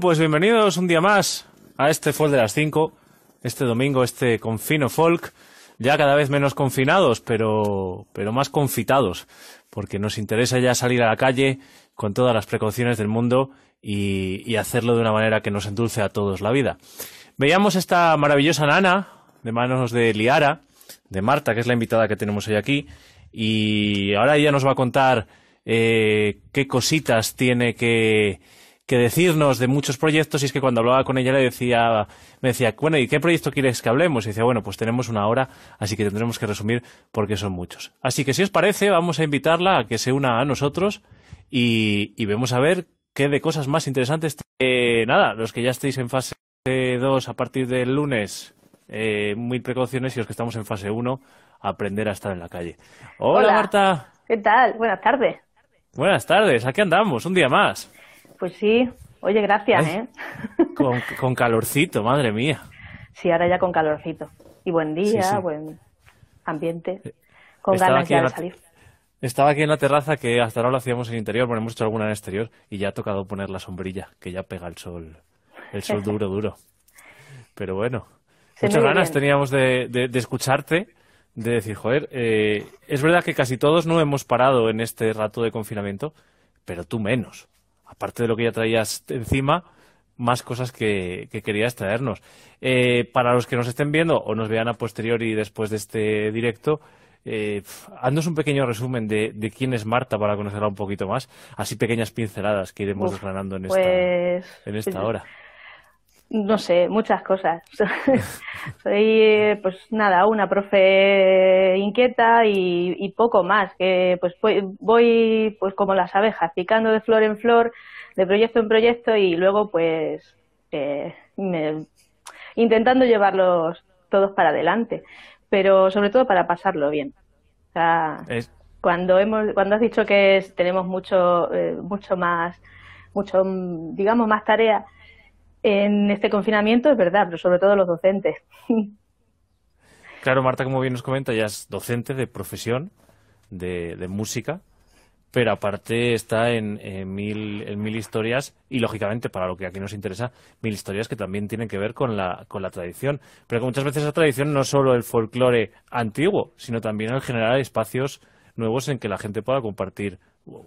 Pues bienvenidos un día más a este Folk de las 5, este domingo, este confino folk, ya cada vez menos confinados, pero, pero más confitados, porque nos interesa ya salir a la calle con todas las precauciones del mundo y, y hacerlo de una manera que nos endulce a todos la vida. Veíamos esta maravillosa nana de manos de Liara, de Marta, que es la invitada que tenemos hoy aquí, y ahora ella nos va a contar eh, qué cositas tiene que, que decirnos de muchos proyectos y es que cuando hablaba con ella le decía, me decía, bueno, ¿y qué proyecto quieres que hablemos? Y decía, bueno, pues tenemos una hora, así que tendremos que resumir porque son muchos. Así que si os parece, vamos a invitarla a que se una a nosotros y, y vemos a ver qué de cosas más interesantes. Eh, nada, los que ya estéis en fase 2 a partir del lunes, eh, muy precauciones y los que estamos en fase 1, aprender a estar en la calle. Hola, Hola. Marta. ¿Qué tal? Buenas tardes. Buenas tardes, aquí andamos, un día más. Pues sí, oye, gracias, Ay. ¿eh? Con, con calorcito, madre mía. Sí, ahora ya con calorcito. Y buen día, Sí, sí. buen ambiente. Con Estaba ganas ya de la- salir. Estaba aquí en la terraza que hasta ahora lo hacíamos en interior, bueno, hemos hecho alguna en exterior y ya ha tocado poner la sombrilla, que ya pega el sol, el sol duro, duro. Pero bueno, Se muchas ganas bien. teníamos de, de- de escucharte, de decir, joder, eh, es verdad que casi todos no hemos parado en este rato de confinamiento, pero tú menos. Aparte de lo que ya traías encima, más cosas que, que querías traernos. Eh, para los que nos estén viendo o nos vean a posteriori después de este directo, eh, haznos un pequeño resumen de, de quién es Marta para conocerla un poquito más. Así pequeñas pinceladas que iremos Uf, desgranando en esta, Pues, en esta hora. No sé, muchas cosas. Soy, pues nada, una profe inquieta y, y poco más, que pues voy, voy, pues como las abejas, picando de flor en flor, de proyecto en proyecto y luego pues eh, me- intentando llevarlos todos para adelante, pero sobre todo para pasarlo bien. O sea, cuando hemos, cuando has dicho que tenemos mucho, eh, mucho más, mucho, digamos, más tarea en este confinamiento, es verdad, pero sobre todo los docentes. Claro, Marta, como bien nos comenta, ya es docente de profesión de, música pero aparte está en, mil, en mil historias y lógicamente para lo que aquí nos interesa, mil historias que también tienen que ver con la, con la tradición. Pero que muchas veces esa tradición no es solo el folclore antiguo, sino también el generar espacios nuevos en que la gente pueda compartir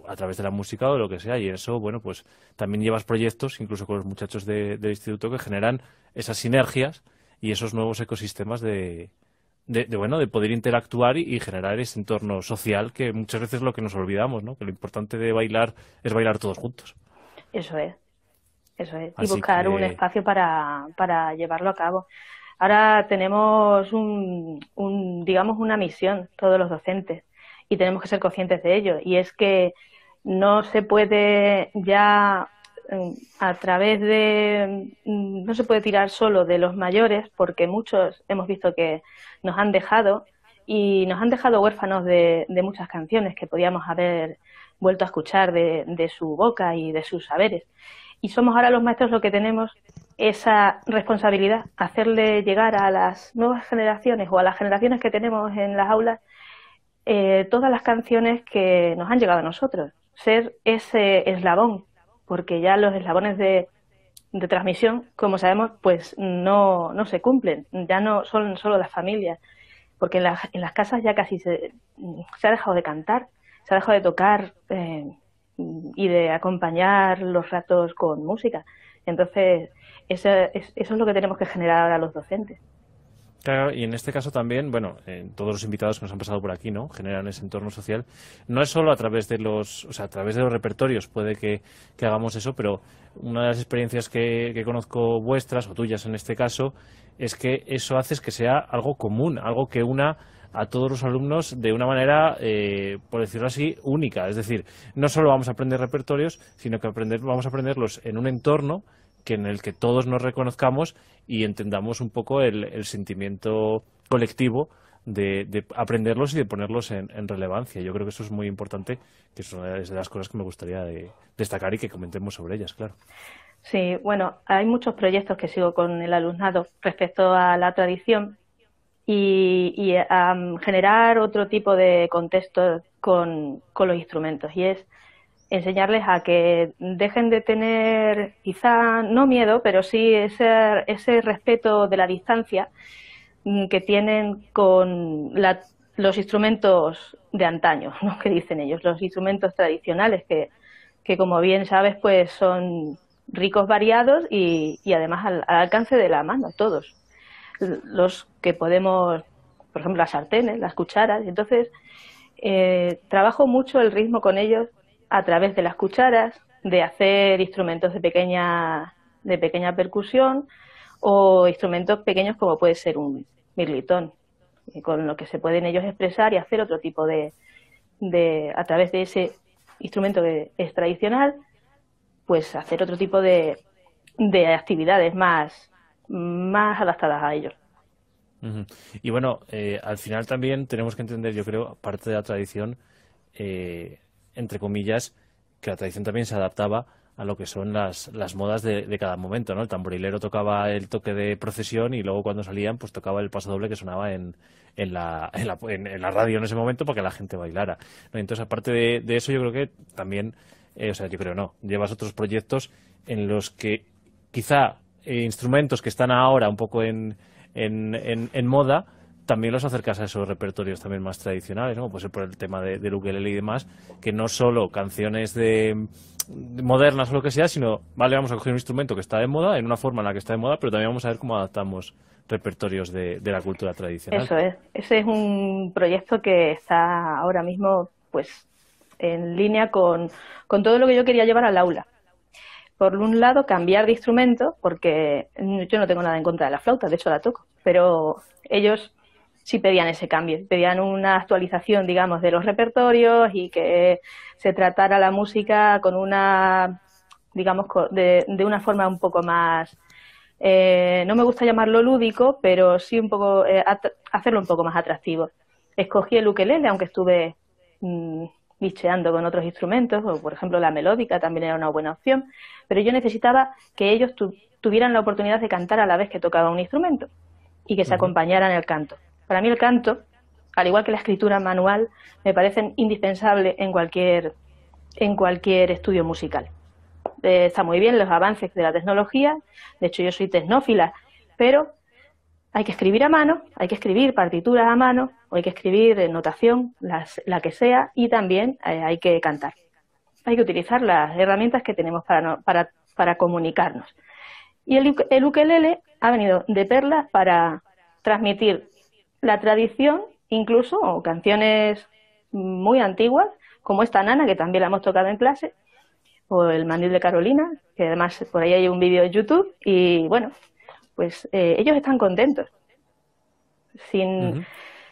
a través de la música o lo que sea y eso, bueno, pues también llevas proyectos, incluso con los muchachos del instituto, que generan esas sinergias y esos nuevos ecosistemas de, de, bueno, de poder interactuar y, generar ese entorno social que muchas veces es lo que nos olvidamos, ¿no? Que lo importante de bailar es bailar todos juntos. Eso es, eso es. y buscar un espacio para, para llevarlo a cabo. Ahora tenemos un, un, digamos, una misión todos los docentes y tenemos que ser conscientes de ello. Y es que no se puede ya a través de mm, no se puede tirar solo de los mayores porque muchos hemos visto que nos han dejado y nos han dejado huérfanos de, muchas canciones que podíamos haber vuelto a escuchar de, de, su boca y de sus saberes. Y somos ahora los maestros los que tenemos esa responsabilidad, hacerle llegar a las nuevas generaciones o a las generaciones que tenemos en las aulas eh, todas las canciones que nos han llegado a nosotros, ser ese eslabón porque ya los eslabones de, transmisión, como sabemos, pues no, no se cumplen, ya no son solo las familias, porque en, en las casas ya casi se, ha dejado de cantar, se ha dejado de tocar eh, y de acompañar los ratos con música. Entonces, eso es, eso es lo que tenemos que generar ahora los docentes. Claro, y en este caso también, bueno, todos los invitados que nos han pasado por aquí, ¿no? Generan ese entorno social. No es solo a través de los, o sea, a través de los repertorios puede que, hagamos eso, pero una de las experiencias que, conozco vuestras, o tuyas en este caso, es que eso hace que sea algo común, algo que una a todos los alumnos de una manera, eh, por decirlo así, única. Es decir, no solo vamos a aprender repertorios, sino que aprender, vamos a aprenderlos en un entorno que en el que todos nos reconozcamos y entendamos un poco el, sentimiento colectivo de, aprenderlos y de ponerlos en, relevancia. Yo creo que eso es muy importante, que es una de las cosas que me gustaría destacar y que comentemos sobre ellas, claro. Sí, bueno, hay muchos proyectos que sigo con el alumnado respecto a la tradición y, a generar otro tipo de contexto con, con los instrumentos. Y es enseñarles a que dejen de tener quizá no miedo, pero sí ese, ese respeto de la distancia mm, que tienen con los instrumentos de antaño, ¿no? que dicen ellos, los instrumentos tradicionales que, que como bien sabes pues son ricos, variados y, y además al, alcance de la mano, todos. Los que podemos, por ejemplo, las sartenes, las cucharas, entonces eh, trabajo mucho el ritmo con ellos a través de las cucharas, de hacer instrumentos de pequeña, de pequeña percusión o instrumentos pequeños como puede ser un mirlitón, con lo que se pueden ellos expresar y hacer otro tipo de, de a través de ese instrumento que es tradicional, pues hacer otro tipo de, de actividades más, más adaptadas a ellos. Y bueno, eh, al final también tenemos que entender, yo creo, parte de la tradición, eh, entre comillas, que la tradición también se adaptaba a lo que son las, las modas de, de, cada momento, ¿no? El tamborilero tocaba el toque de procesión y luego cuando salían pues tocaba el paso doble que sonaba en, en, la, en, la, en, la radio en ese momento para que la gente bailara. Entonces, aparte de, eso, yo creo que también, eh, o sea, yo creo no, llevas otros proyectos en los que quizá eh, instrumentos que están ahora un poco en, en moda, también los acercas a esos repertorios también más tradicionales, ¿no? Pues por el tema de, de ukelele y demás, que no solo canciones de, modernas o lo que sea, sino, vale, vamos a coger un instrumento que está de moda, en una forma en la que está de moda, pero también vamos a ver cómo adaptamos repertorios de, de la cultura tradicional. Eso es, ese es un proyecto que está ahora mismo, pues, en línea con, con todo lo que yo quería llevar al aula. Por un lado, cambiar de instrumento, porque yo no tengo nada en contra de la flauta, de hecho la toco, pero ellos sí pedían ese cambio, pedían una actualización, digamos, de los repertorios y que se tratara la música con una, digamos, de, de una forma un poco más eh, no me gusta llamarlo lúdico, pero sí un poco eh, hacerlo un poco más atractivo. Escogí el ukelele, aunque estuve mm, bicheando con otros instrumentos, o por ejemplo la melódica también era una buena opción, pero yo necesitaba que ellos tuvieran la oportunidad de cantar a la vez que tocaba un instrumento y que se acompañaran el canto. Para mí el canto, al igual que la escritura manual, me parecen indispensables en cualquier, en cualquier estudio musical. Eh, está muy bien los avances de la tecnología, de hecho yo soy tecnófila, pero hay que escribir a mano, hay que escribir partituras a mano, o hay que escribir notación, la que sea, y también eh, hay que cantar. Hay que utilizar las herramientas que tenemos para, para, comunicarnos. Y el, el ukelele ha venido de perlas para transmitir la tradición, incluso, o canciones muy antiguas, como esta nana, que también la hemos tocado en clase, o el mandil de Carolina, que además por ahí hay un vídeo de YouTube, y bueno, pues eh, ellos están contentos. Sin,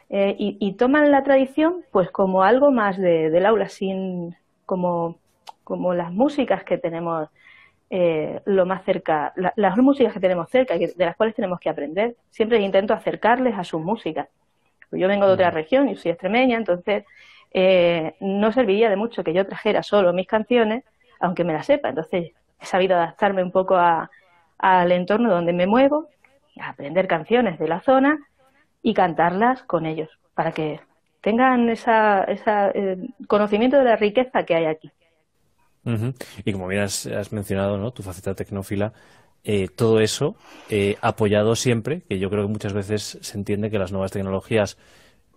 eh, y, toman la tradición pues como algo más del aula, sin como, como las músicas que tenemos eh, lo más cerca, las músicas que tenemos cerca, de las cuales tenemos que aprender. Siempre intento acercarles a sus músicas. Yo vengo de otra región y soy extremeña, entonces no serviría de mucho que yo trajera solo mis canciones aunque me la sepa. Entonces he sabido adaptarme un poco al entorno donde me muevo, aprender canciones de la zona y cantarlas con ellos, para que tengan ese eh, conocimiento de la riqueza que hay aquí. Y como bien has, mencionado, tu faceta tecnófila, eh, todo eso eh, apoyado siempre, que yo creo que muchas veces se entiende que las nuevas tecnologías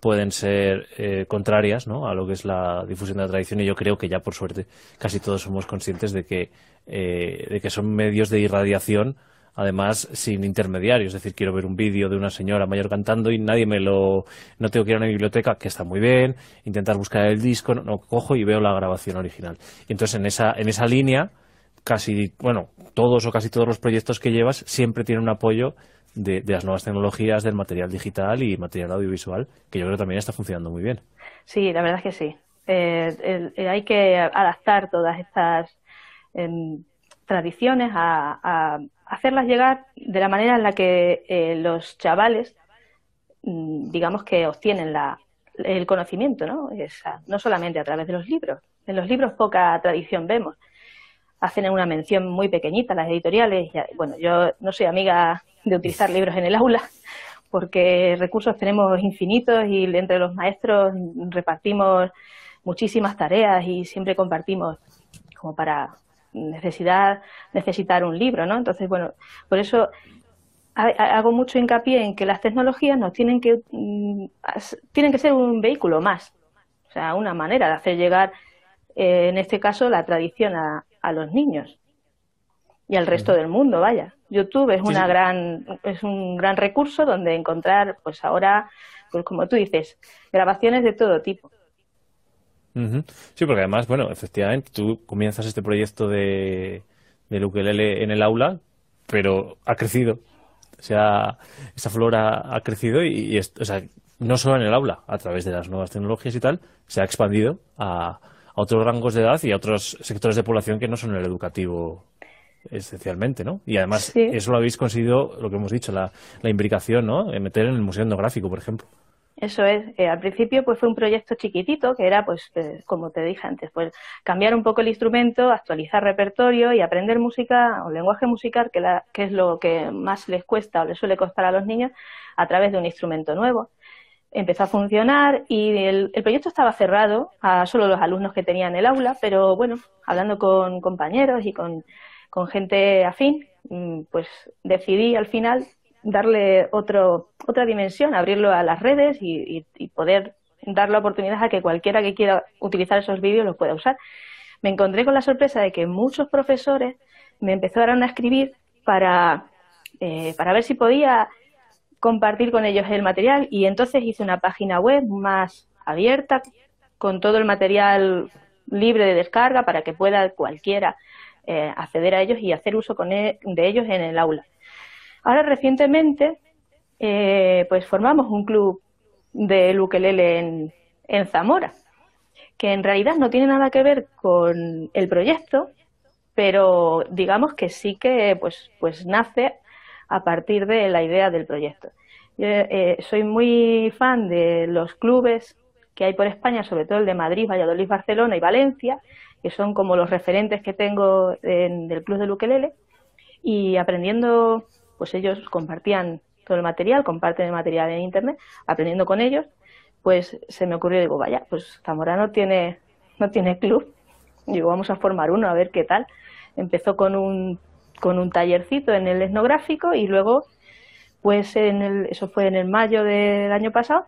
pueden ser eh, contrarias ¿no? a lo que es la difusión de la tradición y yo creo que ya por suerte casi todos somos conscientes de que, eh, de que son medios de irradiación además sin intermediarios, es decir, quiero ver un vídeo de una señora mayor cantando y nadie me lo, no tengo que ir a una biblioteca, que está muy bien, intentar buscar el disco, no, cojo y veo la grabación original. Y entonces en esa, en esa línea, casi, bueno, todos o casi todos los proyectos que llevas siempre tienen un apoyo de, las nuevas tecnologías, del material digital y material audiovisual, que yo creo también está funcionando muy bien. Sí, la verdad es que sí. Eh, hay que adaptar todas estas em, tradiciones a, hacerlas llegar de la manera en la que eh, los chavales, mm, digamos que obtienen la, el conocimiento, ¿no? no solamente a través de los libros. En los libros poca tradición vemos. Hacen una mención muy pequeñita las editoriales. bueno, yo no soy amiga de utilizar libros en el aula, porque recursos tenemos infinitos y entre los maestros repartimos muchísimas tareas y siempre compartimos como para necesidad necesitar un libro, ¿no? Entonces, bueno, por eso hago mucho hincapié en que las tecnologías nos tienen que mm, tienen que ser un vehículo más, o sea, una manera de hacer llegar, eh, en este caso, la tradición a, a los niños y al resto del mundo, vaya. YouTube es una gran es un gran recurso donde encontrar pues ahora pues como tú dices, grabaciones de todo tipo. Sí, porque además, bueno, efectivamente, tú comienzas este proyecto de, de ukelele en el aula, pero ha crecido. O sea, esta flor ha, crecido y, o sea, no solo en el aula, a través de las nuevas tecnologías y tal, se ha expandido a, a otros rangos de edad y a otros sectores de población que no son el educativo esencialmente, ¿no? Y además eso lo habéis conseguido, lo que hemos dicho, la, la imbricación, ¿no? En meter en el Museo Etnográfico, por ejemplo. Eso es. Eh, al principio pues fue un proyecto chiquitito que era, pues, eh, como te dije antes, pues cambiar un poco el instrumento, actualizar repertorio y aprender música o lenguaje musical, que, la, que es lo que más les cuesta o les suele costar a los niños, a través de un instrumento nuevo. Empezó a funcionar y el, el proyecto estaba cerrado a solo los alumnos que tenían el aula, pero bueno, hablando con compañeros y con con gente afín, mm, pues decidí al final darle otro, otra dimensión, abrirlo a las redes y, poder dar la oportunidad a que cualquiera que quiera utilizar esos vídeos los pueda usar. Me encontré con la sorpresa de que muchos profesores me empezaron a escribir para, eh, para ver si podía compartir con ellos el material y entonces hice una página web más abierta con todo el material libre de descarga para que pueda cualquiera eh, acceder a ellos y hacer uso con e, de ellos en el aula. Ahora recientemente eh, pues formamos un club de ukelele en, en Zamora, que en realidad no tiene nada que ver con el proyecto, pero digamos que sí que pues, pues nace a partir de la idea del proyecto. Yo, eh, soy muy fan de los clubes que hay por España, sobre todo el de Madrid, Valladolid, Barcelona y Valencia, que son como los referentes que tengo en, del Club de Luquelele, y aprendiendo, pues ellos compartían todo el material, comparten el material en Internet, aprendiendo con ellos, pues se me ocurrió, digo, vaya, pues Zamorano tiene, no tiene club, digo, vamos a formar uno, a ver qué tal. Empezó con un, con un tallercito en el etnográfico y luego, pues en el, eso fue en el mayo del año pasado,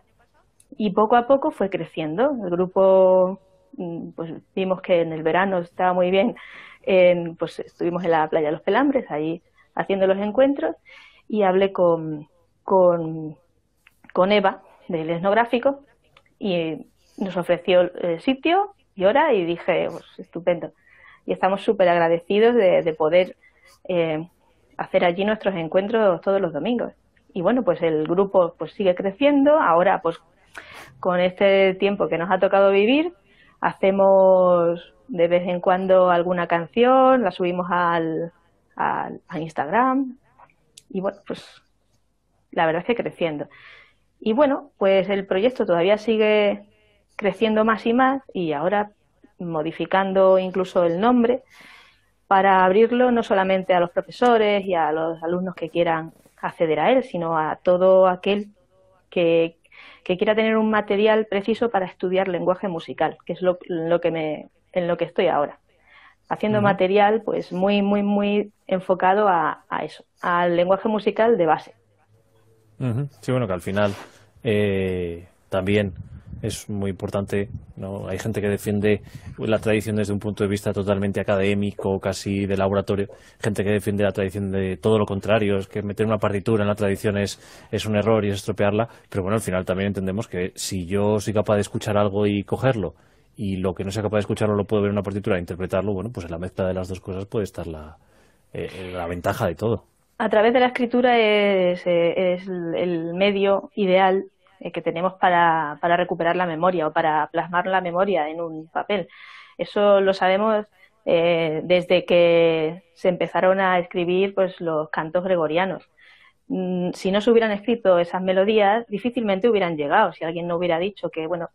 y poco a poco fue creciendo. El grupo, mm, pues vimos que en el verano estaba muy bien, en, pues estuvimos en la playa de los Pelambres, ahí haciendo los encuentros, y hablé con, con, Eva del etnográfico y nos ofreció el sitio y hora y dije, pues estupendo. Y estamos súper agradecidos de, de poder eh, hacer allí nuestros encuentros todos los domingos. Y bueno, pues el grupo pues sigue creciendo. Ahora, pues con este tiempo que nos ha tocado vivir, hacemos de vez en cuando alguna canción, la subimos al, al a Instagram. Y bueno, pues la verdad es que creciendo. Y bueno, pues el proyecto todavía sigue creciendo más y más y ahora modificando incluso el nombre para abrirlo no solamente a los profesores y a los alumnos que quieran acceder a él, sino a todo aquel que, que quiera tener un material preciso para estudiar lenguaje musical, que es lo, lo que me, en lo que estoy ahora. Haciendo material pues muy, muy, muy enfocado a, a eso, al lenguaje musical de base. Sí, bueno, que al final eh, también es muy importante. ¿no? Hay gente que defiende la tradición desde un punto de vista totalmente académico, casi de laboratorio. Gente que defiende la tradición de todo lo contrario, es que meter una partitura en la tradición es, es un error y es estropearla. Pero bueno, al final también entendemos que si yo soy capaz de escuchar algo y cogerlo, y lo que no sea capaz de escucharlo lo puedo ver en una partitura e interpretarlo, bueno, pues en la mezcla de las dos cosas puede estar la, eh, la ventaja de todo a través de la escritura es, eh, es el medio ideal eh, que tenemos para, para, recuperar la memoria o para plasmar la memoria en un papel. Eso lo sabemos desde que se empezaron a escribir pues, los cantos gregorianos. Mm, si no se hubieran escrito esas melodías, difícilmente hubieran llegado. Si alguien no hubiera dicho que, bueno,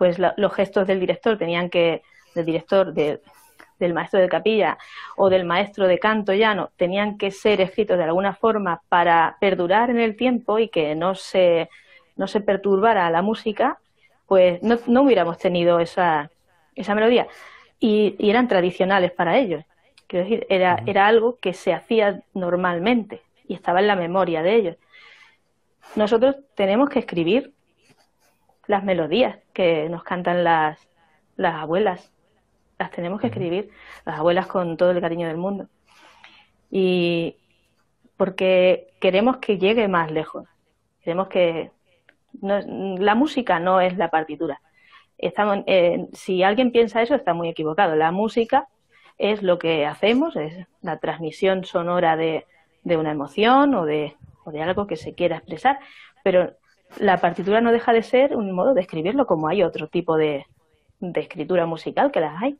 pues la, los gestos del director tenían que, del director de, del maestro de capilla o del maestro de canto llano tenían que ser escritos de alguna forma para perdurar en el tiempo y que no se, no se perturbara la música, pues no, no hubiéramos tenido esa, esa melodía. Y, y, eran tradicionales para ellos. Quiero decir, era, era algo que se hacía normalmente y estaba en la memoria de ellos. Nosotros tenemos que escribir las melodías que nos cantan las, las abuelas las tenemos que escribir, las abuelas con todo el cariño del mundo. Y porque queremos que llegue más lejos. Queremos que la música no es la partitura. Estamos, eh, si alguien piensa eso, está muy equivocado. La música es lo que hacemos, es la transmisión sonora de, de una emoción o de, o de algo que se quiera expresar, pero la partitura no deja de ser un modo de escribirlo como hay otro tipo de, de escritura musical que las hay.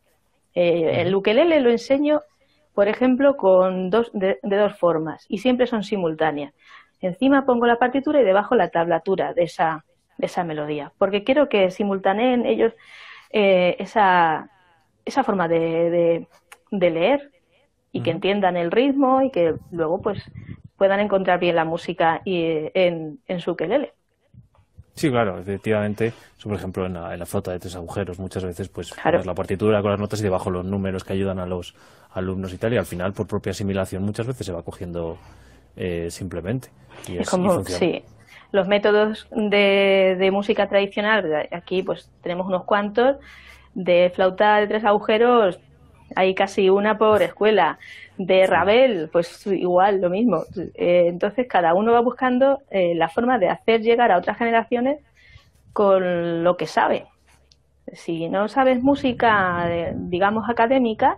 Eh, el ukelele lo enseño, por ejemplo, con dos, de, de, dos formas y siempre son simultáneas. Encima pongo la partitura y debajo la tablatura de esa, de esa melodía, porque quiero que simultaneen ellos eh, esa, esa forma de, de, de leer y que entiendan el ritmo y que luego pues puedan encontrar bien la música y, en, en su ukelele. Sí, claro, efectivamente. Por ejemplo, en la, en la, flota de tres agujeros, muchas veces, pues claro. la partitura con las notas y debajo los números que ayudan a los alumnos y tal, y al final, por propia asimilación, muchas veces se va cogiendo eh, simplemente. Y es, como, y sí. Los métodos de, de, música tradicional, aquí pues tenemos unos cuantos, de flauta de tres agujeros, hay casi una por escuela. De Ravel, pues igual, lo mismo. Eh, entonces, cada uno va buscando eh, la forma de hacer llegar a otras generaciones con lo que sabe. Si no sabes música, digamos, académica,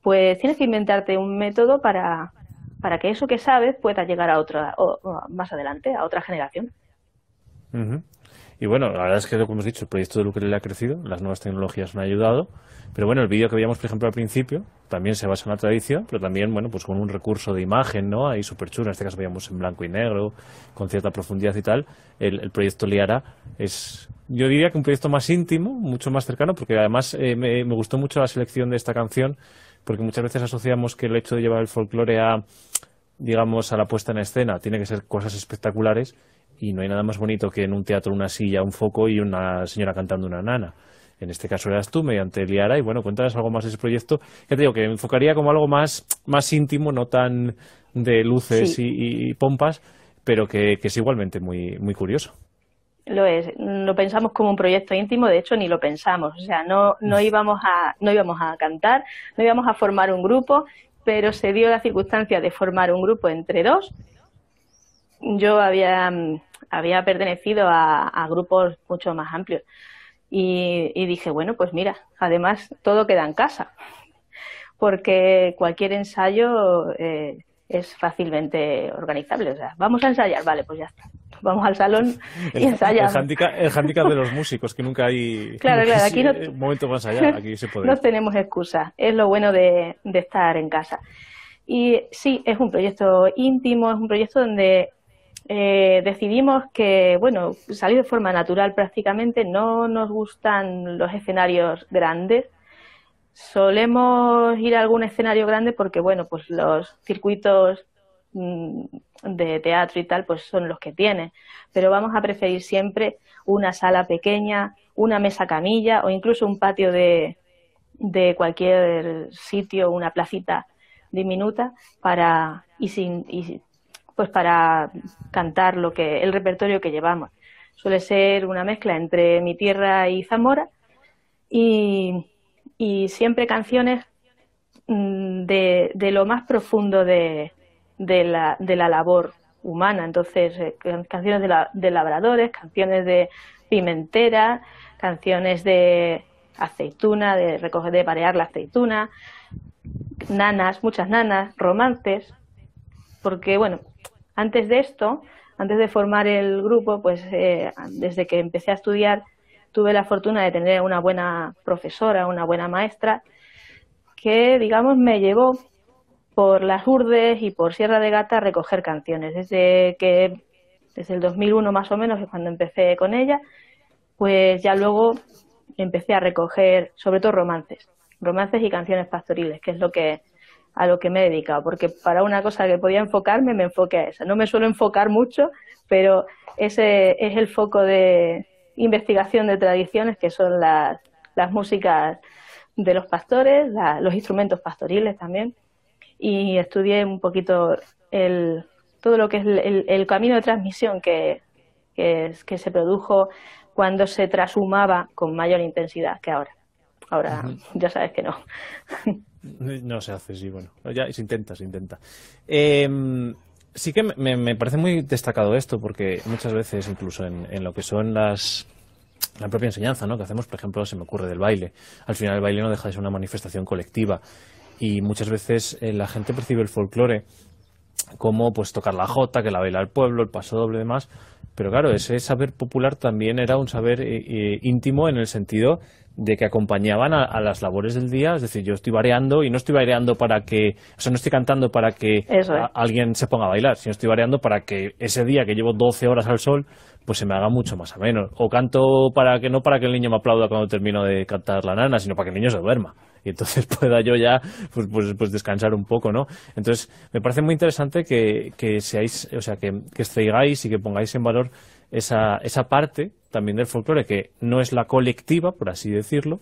pues tienes que inventarte un método para, para que eso que sabes pueda llegar a otra, o, o más adelante, a otra generación. Uh -huh. Y bueno, la verdad es que que hemos dicho, el proyecto de le ha crecido, las nuevas tecnologías han ayudado, pero bueno, el vídeo que veíamos, por ejemplo, al principio, también se basa en la tradición, pero también, bueno, pues con un recurso de imagen, ¿no? Ahí súper chulo, en este caso veíamos en blanco y negro, con cierta profundidad y tal. El, proyecto Liara es, yo diría que un proyecto más íntimo, mucho más cercano, porque además eh, me gustó mucho la selección de esta canción, porque muchas veces asociamos que el hecho de llevar el folclore a digamos, a la puesta en escena, tiene que ser cosas espectaculares y no hay nada más bonito que en un teatro una silla, un foco y una señora cantando una nana. En este caso eras tú, mediante Liara, y bueno, cuéntanos algo más de ese proyecto. Ya te digo que me enfocaría como algo más, más íntimo, no tan de luces y, pompas, pero que, es igualmente muy, muy curioso. Lo es, lo pensamos como un proyecto íntimo, de hecho ni lo pensamos, o sea, no, no, íbamos a, no íbamos a cantar, no íbamos a formar un grupo, pero se dio la circunstancia de formar un grupo entre dos. Yo había, había pertenecido a, grupos mucho más amplios y, dije, bueno, pues mira, además todo queda en casa, porque cualquier ensayo eh, es fácilmente organizable. O sea, vamos a ensayar, vale, pues ya está. Vamos al salón y ensayamos. El handicap, de los músicos, que nunca hay claro, claro, aquí no, momento más allá, aquí se puede. No tenemos excusa, es lo bueno de, de estar en casa. Y sí, es un proyecto íntimo, es un proyecto donde eh, decidimos que, bueno, salir de forma natural prácticamente, no nos gustan los escenarios grandes, Solemos ir a algún escenario grande porque, bueno, pues los circuitos mm, de teatro y tal, pues son los que tienen. Pero vamos a preferir siempre una sala pequeña, una mesa camilla o incluso un patio de, de cualquier sitio, una placita diminuta para y sin y, pues para cantar lo que el repertorio que llevamos. Suele ser una mezcla entre mi tierra y Zamora y y siempre canciones mm, de, de lo más profundo de, de, la, de la labor humana. Entonces, eh, canciones de, la, de labradores, canciones de pimentera, canciones de aceituna, de recoger, de parear la aceituna, nanas, muchas nanas, romances, porque bueno, antes de esto, antes de formar el grupo, pues eh, desde que empecé a estudiar tuve la fortuna de tener una buena profesora, una buena maestra, que, digamos, me llevó por las Urdes y por Sierra de Gata a recoger canciones. Desde que, desde el 2001 más o menos, es cuando empecé con ella, pues ya luego empecé a recoger, sobre todo romances, romances y canciones pastoriles, que es lo que a lo que me he dedicado, porque para una cosa que podía enfocarme, me enfoqué a esa. No me suelo enfocar mucho, pero ese es el foco de, investigación de tradiciones, que son las, las músicas de los pastores, los instrumentos pastoriles también, y estudié un poquito el, todo lo que es el, camino de transmisión que, que, que, se produjo cuando se trashumaba con mayor intensidad que ahora. Ahora ya sabes que no. No se hace, sí, bueno. Ya se intenta, se intenta. Eh, sí que me, me, parece muy destacado esto, porque muchas veces, incluso en, en lo que son las la propia enseñanza ¿no? que hacemos, por ejemplo, se me ocurre del baile. Al final el baile no deja de ser una manifestación colectiva y muchas veces eh, la gente percibe el folclore como pues tocar la jota, que la baila el pueblo, el paso doble y demás, pero claro, ese saber popular también era un saber eh, eh, íntimo en el sentido de que acompañaban a, las labores del día, es decir, yo estoy variando y no estoy variando para que, o sea, no estoy cantando para que alguien se ponga a bailar, sino estoy variando para que ese día que llevo 12 horas al sol, pues se me haga mucho más ameno. O canto para que no para que el niño me aplauda cuando termino de cantar la nana, sino para que el niño se duerma y entonces pueda yo ya pues, pues, pues, descansar un poco, ¿no? Entonces, me parece muy interesante que, que seáis, o sea, que, que y que pongáis en valor esa, esa parte también del folclore que no es la colectiva, por así decirlo,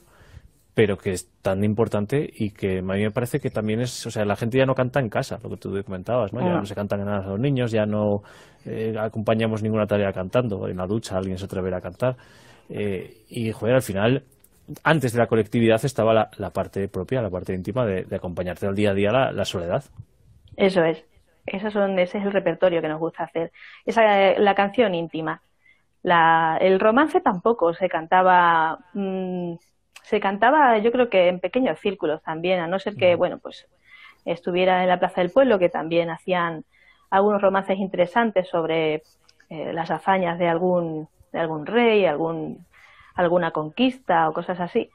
pero que es tan importante y que a mí me parece que también es, o sea, la gente ya no canta en casa, lo que tú comentabas, ¿no? Ya ah. no se cantan nada a los niños, ya no eh, acompañamos ninguna tarea cantando, en la ducha alguien se atreverá a cantar. Eh, y, joder, al final, antes de la colectividad estaba la, parte propia, la parte íntima de, acompañarte al día a día la, soledad. Eso es. Eso son, ese es el repertorio que nos gusta hacer. Esa la canción íntima. La, el romance tampoco se cantaba, mm, se cantaba yo creo que en pequeños círculos también, a no ser que, bueno, pues estuviera en la Plaza del Pueblo, que también hacían algunos romances interesantes sobre eh, las hazañas de algún, de algún rey, algún, alguna conquista o cosas así.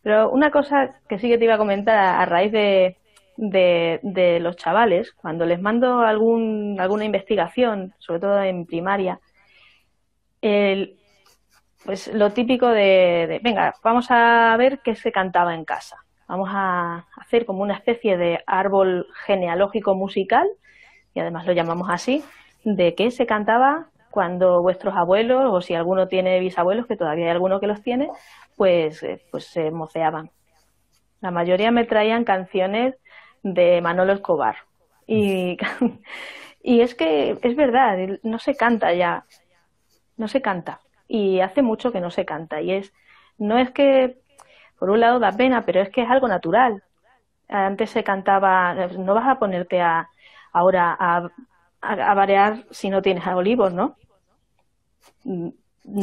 Pero una cosa que sí que te iba a comentar a, raíz de, de, los chavales, cuando les mando algún, alguna investigación, sobre todo en primaria, el, pues lo típico de, venga, vamos a ver qué se cantaba en casa. Vamos a hacer como una especie de árbol genealógico musical, y además lo llamamos así, de qué se cantaba cuando vuestros abuelos, o si alguno tiene bisabuelos, que todavía hay alguno que los tiene, pues, eh, pues se moceaban. La mayoría me traían canciones de Manolo Escobar. Y, y es que es verdad, no se canta ya, no se canta. Y hace mucho que no se canta. Y es no es que por un lado da pena pero es que es algo natural. Antes se cantaba no vas a ponerte a ahora a, a, variar si no tienes olivos no mm, mm,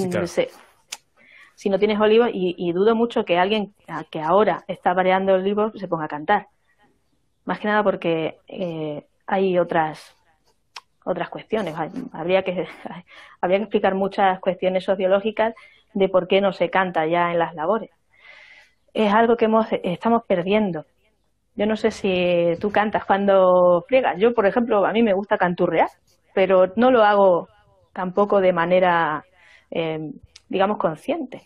si no tienes olivos y, dudo mucho que alguien que ahora está variando olivos se ponga a cantar. Más que nada porque eh, hay otras otras cuestiones. Habría que, habría que explicar muchas cuestiones sociológicas de por qué no se canta ya en las labores. Es algo que hemos, estamos perdiendo. Yo no sé si tú cantas cuando friegas. Yo, por ejemplo, a mí me gusta canturrear, pero no lo hago tampoco de manera, eh, digamos, consciente.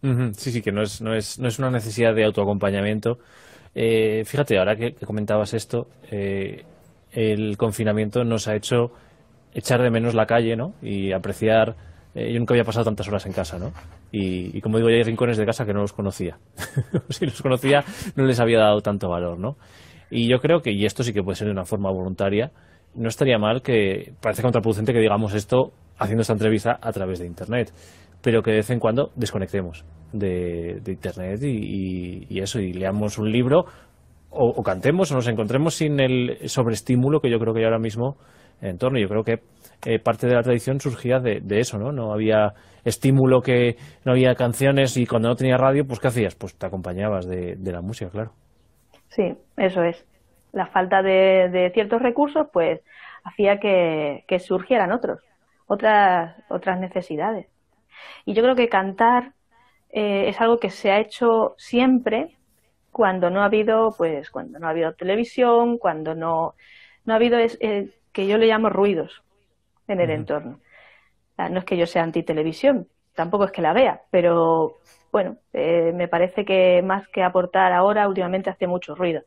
Sí, sí, que no es, no es, no es una necesidad de autoacompañamiento. Eh, fíjate, ahora que, comentabas esto, eh, el confinamiento nos ha hecho echar de menos la calle, ¿no? Y apreciar. Eh, yo nunca había pasado tantas horas en casa, ¿no? Y, como digo, hay rincones de casa que no los conocía. si los conocía, no les había dado tanto valor, ¿no? Y yo creo que, y esto sí que puede ser de una forma voluntaria, no estaría mal que, parece contraproducente que digamos esto haciendo esta entrevista a través de Internet, pero que de vez en cuando desconectemos de, Internet y, eso, y leamos un libro o, cantemos o nos encontremos sin el sobreestímulo que yo creo que hay ahora mismo en torno. Yo creo que eh, parte de la tradición surgía de, eso, ¿no? No había estímulo, que no había canciones y cuando no tenía radio, pues ¿qué hacías? Pues te acompañabas de, la música, claro. Sí, eso es. La falta de, ciertos recursos, pues hacía que, surgieran otros, otras, otras necesidades. Y yo creo que cantar eh, es algo que se ha hecho siempre cuando no ha habido, pues, cuando no ha habido televisión, cuando no, no ha habido es, eh, que yo le llamo ruidos en el entorno. No es que yo sea anti-televisión, tampoco es que la vea, pero bueno, eh, me parece que más que aportar ahora, últimamente hace mucho ruido.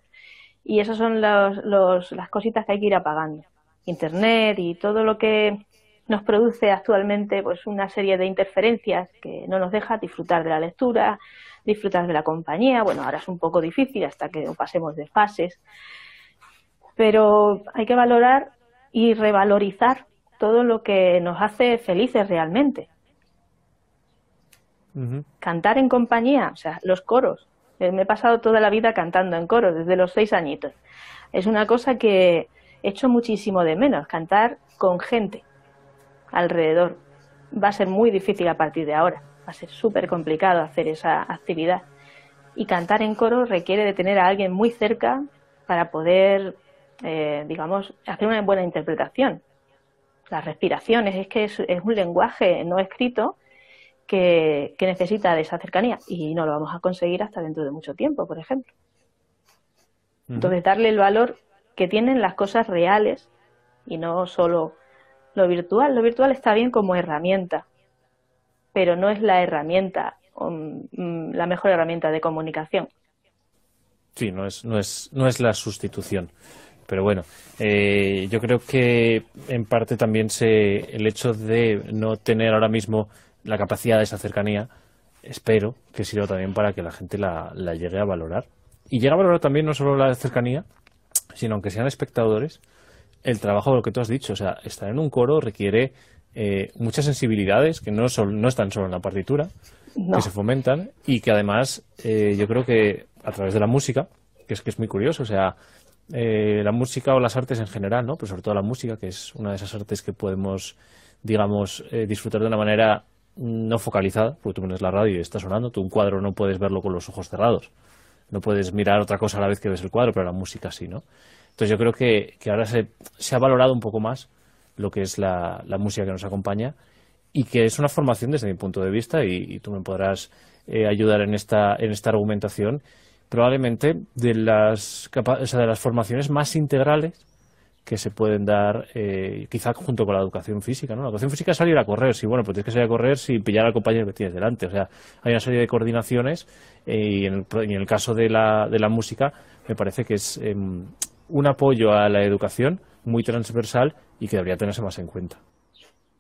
Y esas son los, los, las cositas que hay que ir apagando. Internet y todo lo que nos produce actualmente pues una serie de interferencias que no nos deja disfrutar de la lectura, disfrutar de la compañía. Bueno, ahora es un poco difícil hasta que pasemos de fases, pero hay que valorar y revalorizar todo lo que nos hace felices realmente. Cantar en compañía, o sea, los coros. Eh, me he pasado toda la vida cantando en coros, desde los seis añitos. Es una cosa que he hecho muchísimo de menos, cantar con gente alrededor. Va a ser muy difícil a partir de ahora va a ser súper complicado hacer esa actividad. Y cantar en coro requiere de tener a alguien muy cerca para poder, eh, digamos, hacer una buena interpretación. Las respiraciones, es que es, un lenguaje no escrito que, necesita de esa cercanía y no lo vamos a conseguir hasta dentro de mucho tiempo, por ejemplo. Entonces, darle el valor que tienen las cosas reales y no solo lo virtual. Lo virtual está bien como herramienta, pero no es la herramienta, mm, la mejor herramienta de comunicación. Sí, no es, no es, no es la sustitución. Pero bueno, eh, yo creo que en parte también se, el hecho de no tener ahora mismo la capacidad de esa cercanía, espero que sirva también para que la gente la, la llegue a valorar. Y llegue a valorar también no solo la cercanía, sino aunque sean espectadores, el trabajo de lo que tú has dicho. O sea, estar en un coro requiere eh, muchas sensibilidades que no, son, no están solo en la partitura, que se fomentan y que además eh, yo creo que a través de la música, que es que es muy curioso, o sea, eh, la música o las artes en general, ¿no? Pero sobre todo la música, que es una de esas artes que podemos, digamos, disfrutar de una manera no focalizada, porque tú pones la radio y está sonando, tú un cuadro no puedes verlo con los ojos cerrados, no puedes mirar otra cosa a la vez que ves el cuadro, pero la música sí, ¿no? Entonces yo creo que, que ahora se, se ha valorado un poco más lo que es la, música que nos acompaña y que es una formación desde mi punto de vista, y, tú me podrás eh, ayudar en esta, en esta argumentación, probablemente de las, o sea, de las formaciones más integrales que se pueden dar eh, quizá junto con la educación física, ¿no? La educación física es salir a correr, sí, bueno, pues tienes que salir a correr sin pillar al compañero que tienes delante, o sea, hay una serie de coordinaciones eh, y, en el, caso de la, de la música me parece que es em, un apoyo a la educación muy transversal y que debería tenerse más en cuenta.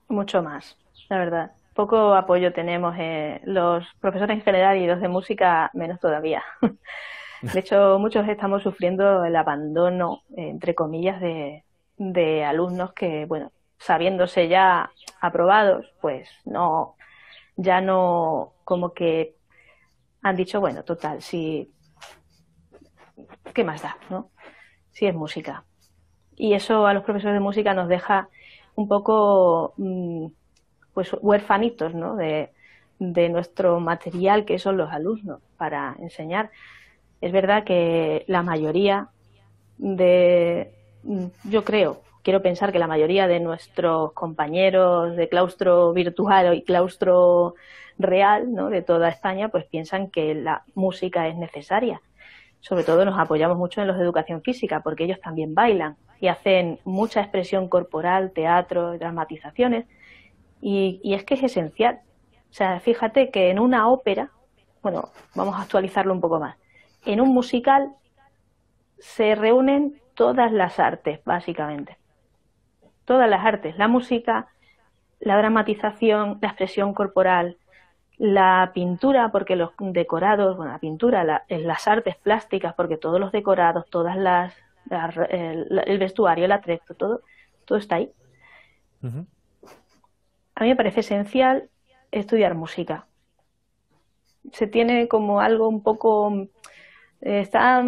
Mucho más, la verdad. Poco apoyo tenemos eh, los profesores en general y los de música menos todavía. De hecho, muchos estamos sufriendo el abandono, entre comillas, de, de alumnos que, bueno, sabiéndose ya aprobados, pues no, ya no, como que han dicho, bueno, total, si, ¿qué más da, no? Si es música. Y eso a los profesores de música nos deja un poco, mm, pues, huérfanitos, ¿no? De, de nuestro material que son los alumnos para enseñar es verdad que la mayoría de, yo creo, quiero pensar que la mayoría de nuestros compañeros de claustro virtual y claustro real, ¿no? de toda España, pues piensan que la música es necesaria. Sobre todo nos apoyamos mucho en los de educación física, porque ellos también bailan y hacen mucha expresión corporal, teatro, dramatizaciones, y, y es que es esencial. O sea, fíjate que en una ópera, bueno, vamos a actualizarlo un poco más en un musical se reúnen todas las artes, básicamente. Todas las artes, la música, la dramatización, la expresión corporal, la pintura, porque los decorados, bueno, la pintura, las artes plásticas, porque todos los decorados, todas las, el, vestuario, el atrezo, todo, todo está ahí. A mí me parece esencial estudiar música. Se tiene como algo un poco está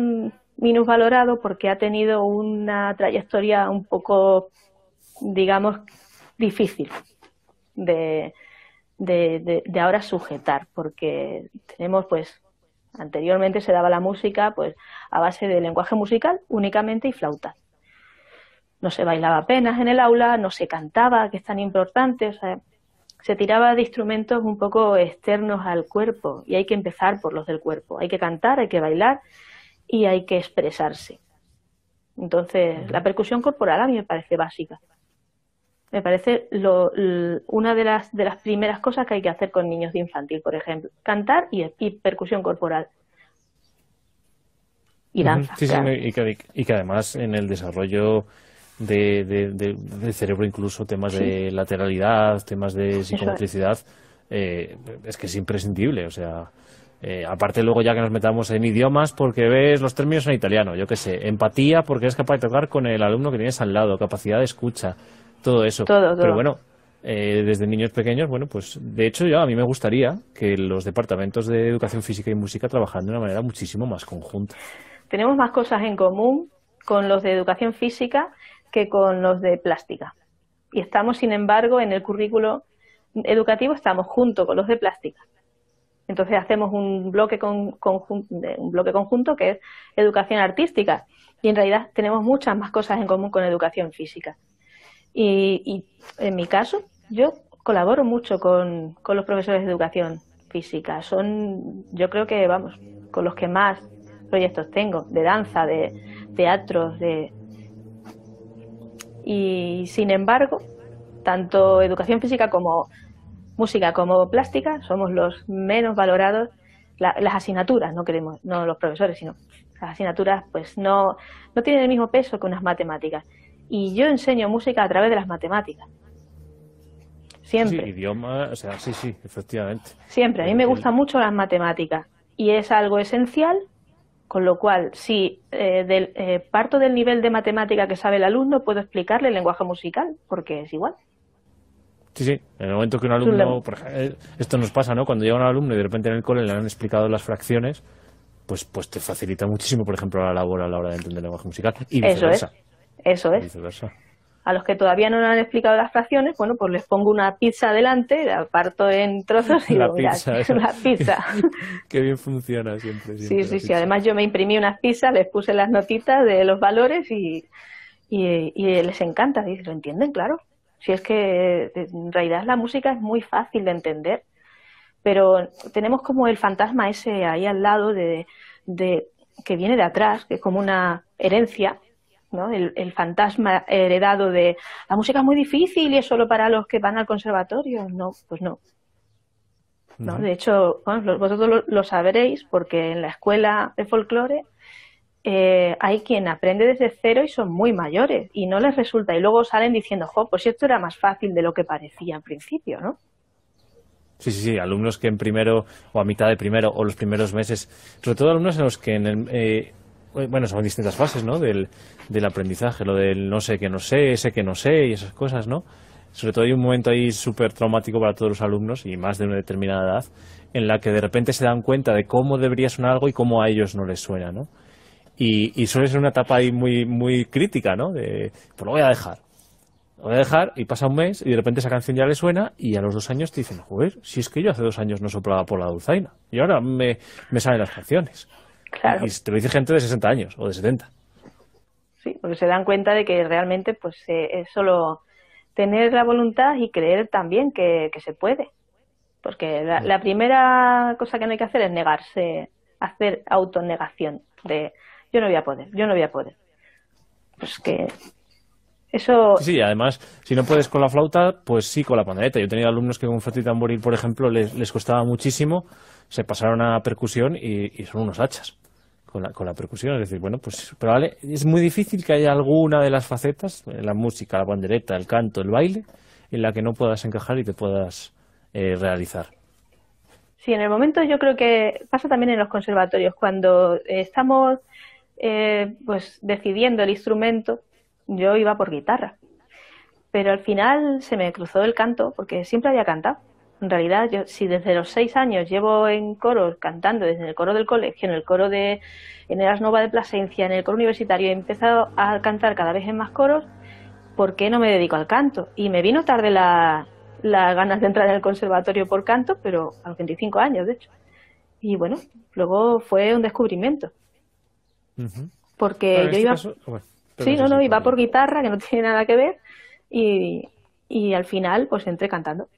minusvalorado porque ha tenido una trayectoria un poco, digamos, difícil de, de, de, ahora sujetar, porque tenemos, pues, anteriormente se daba la música, pues, a base de lenguaje musical únicamente y flauta. No se bailaba apenas en el aula, no se cantaba, que es tan importante, o sea, se tiraba de instrumentos un poco externos al cuerpo y hay que empezar por los del cuerpo. Hay que cantar, hay que bailar y hay que expresarse. Entonces, la percusión corporal a mí me parece básica. Me parece lo, una de las, de las primeras cosas que hay que hacer con niños de infantil, por ejemplo. Cantar y, percusión corporal. Y danza. Sí, sí, y, que, además en el desarrollo de, del cerebro incluso temas de lateralidad, temas de psicomotricidad, eh, es que es imprescindible. O sea, eh, aparte luego ya que nos metamos en idiomas porque ves los términos en italiano, yo qué sé, empatía porque eres capaz de tocar con el alumno que tienes al lado, capacidad de escucha, todo eso. Pero bueno, eh, desde niños pequeños, bueno, pues de hecho yo a mí me gustaría que los departamentos de educación física y música trabajaran de una manera muchísimo más conjunta. Tenemos más cosas en común con los de educación física que con los de plástica. Y estamos, sin embargo, en el currículo educativo, estamos junto con los de plástica. Entonces hacemos un bloque, un bloque conjunto que es educación artística. Y en realidad tenemos muchas más cosas en común con educación física. Y, en mi caso, yo colaboro mucho con, con los profesores de educación física. Son, yo creo que, vamos, con los que más proyectos tengo, de danza, de teatros, de, y sin embargo, tanto educación física como música como plástica somos los menos valorados. las asignaturas, no queremos, no los profesores, sino las asignaturas, pues no, no tienen el mismo peso que unas matemáticas. Y yo enseño música a través de las matemáticas. Siempre. Sí, idioma, o sea, sí, sí, efectivamente. Siempre. A mí me gustan mucho las matemáticas y es algo esencial con lo cual, si eh, del, eh, parto del nivel de matemática que sabe el alumno, puedo explicarle el lenguaje musical, porque es igual. Sí, sí. En el momento que un alumno, por ejemplo, eh, esto nos pasa, ¿no? Cuando llega un alumno y de repente en el cole le han explicado las fracciones, pues, pues te facilita muchísimo, por ejemplo, la labor a la hora de entender el lenguaje musical y viceversa. Eso es. Eso es. Viceversa. A los que todavía no han explicado las fracciones, bueno, pues les pongo una pizza delante, la parto en trozos y la pizza, la pizza. Qué bien funciona siempre. sí, sí, sí. Además yo me imprimí unas pizzas, les puse las notitas de los valores y, y, les encanta. Dice, ¿lo entienden? Claro. Si es que en realidad la música es muy fácil de entender, pero tenemos como el fantasma ese ahí al lado de, de que viene de atrás, que es como una herencia, ¿no? El, el, fantasma heredado de la música es muy difícil y es solo para los que van al conservatorio. No, pues no. ¿no? De hecho, bueno, vosotros lo, lo, sabréis porque en la escuela de folclore eh, hay quien aprende desde cero y son muy mayores y no les resulta. Y luego salen diciendo, jo, pues esto era más fácil de lo que parecía en principio, ¿no? Sí, sí, sí, alumnos que en primero o a mitad de primero o los primeros meses, sobre todo alumnos en los que en el, eh, bueno, son distintas fases, ¿no? Del, aprendizaje, lo del no sé que no sé, sé que no sé y esas cosas, ¿no? Sobre todo hay un momento ahí súper traumático para todos los alumnos y más de una determinada edad en la que de repente se dan cuenta de cómo debería sonar algo y cómo a ellos no les suena, ¿no? Y, y suele ser una etapa ahí muy, muy crítica, ¿no? De, pues lo voy a dejar. Lo voy a dejar y pasa un mes y de repente esa canción ya le suena y a los dos años te dicen, joder, si es que yo hace dos años no soplaba por la dulzaina y ahora me, me salen las canciones. Claro. Y te lo dice gente de 60 años o de 70. Sí, porque se dan cuenta de que realmente pues eh, es solo tener la voluntad y creer también que, que se puede. Porque la, la, primera cosa que no hay que hacer es negarse, hacer autonegación de yo no voy a poder, yo no voy a poder. Pues que eso... Sí, sí, además, si no puedes con la flauta, pues sí con la pandereta. Yo he tenido alumnos que con flauta y tamboril, por ejemplo, les, les costaba muchísimo, se pasaron a percusión y, y son unos hachas con la, con la percusión. Es decir, bueno, pues pero vale, es muy difícil que haya alguna de las facetas, la música, la pandereta, el canto, el baile, en la que no puedas encajar y te puedas eh, realizar. Sí, en el momento yo creo que pasa también en los conservatorios, cuando estamos eh, pues decidiendo el instrumento, yo iba por guitarra. Pero al final se me cruzó el canto, porque siempre había cantado. En realidad, yo si desde los seis años llevo en coro cantando, desde el coro del colegio, en el coro de en el Asnova de Plasencia, en el coro universitario, he empezado a cantar cada vez en más coros, ¿por qué no me dedico al canto? Y me vino tarde la, las ganas de entrar en el conservatorio por canto, pero a los 25 años, de hecho. Y bueno, luego fue un descubrimiento. Uh -huh. Porque yo este iba... caso, bueno, Sí, no, no, iba por guitarra, que no tiene nada que ver, y, y al final pues entré cantando.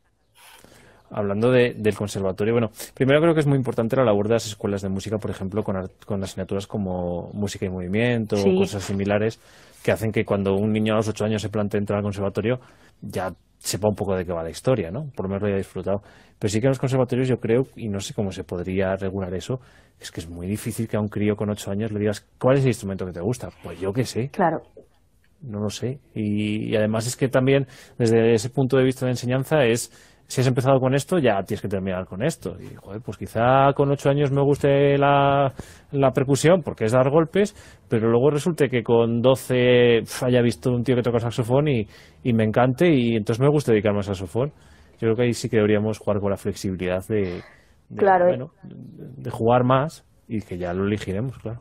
Hablando de, del conservatorio, bueno, primero creo que es muy importante la labor de las escuelas de música, por ejemplo, con, con asignaturas como música y movimiento Sí. o cosas similares, que hacen que cuando un niño a los ocho años se plantee entrar al conservatorio, ya sepa un poco de qué va la historia, ¿no? Por lo menos lo haya disfrutado. Pero sí que en los conservatorios yo creo, y no sé cómo se podría regular eso, es que es muy difícil que a un crío con ocho años le digas, ¿cuál es el instrumento que te gusta? Pues yo qué sé, Claro, no lo sé. Y, y además es que también, desde ese punto de vista de enseñanza, es si has empezado con esto, ya tienes que terminar con esto. Y, joder, pues quizá con ocho años me guste la, la percusión, porque es dar golpes, pero luego resulte que con doce haya visto un tío que toca saxofón y, y me encante, y entonces me gusta dedicarme al saxofón. Yo creo que ahí sí que deberíamos jugar con la flexibilidad de, de, Claro, bueno, de jugar más y que ya lo elegiremos, claro.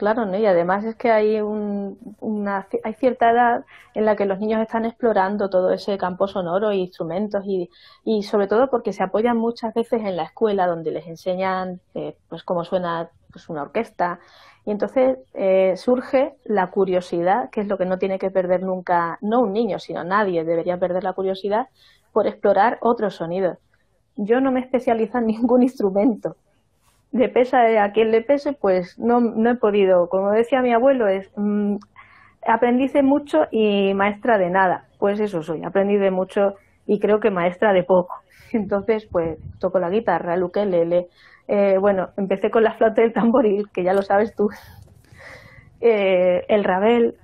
Claro, ¿no? Y además es que hay un, una, hay cierta edad en la que los niños están explorando todo ese campo sonoro y instrumentos y, y sobre todo porque se apoyan muchas veces en la escuela donde les enseñan eh, pues cómo suena pues una orquesta y entonces eh, surge la curiosidad, que es lo que no tiene que perder nunca, no un niño, sino nadie debería perder la curiosidad por explorar otros sonidos. Yo no me especializo en ningún instrumento. Le pesa a quien le pese, pues no, no he podido. Como decía mi abuelo, es mmm, aprendiz de mucho y maestra de nada. Pues eso soy, aprendí de mucho y creo que maestra de poco. Entonces, pues toco la guitarra, el ukelele. Eh, bueno, empecé con la flauta del tamboril, que ya lo sabes tú. Eh, el rabel,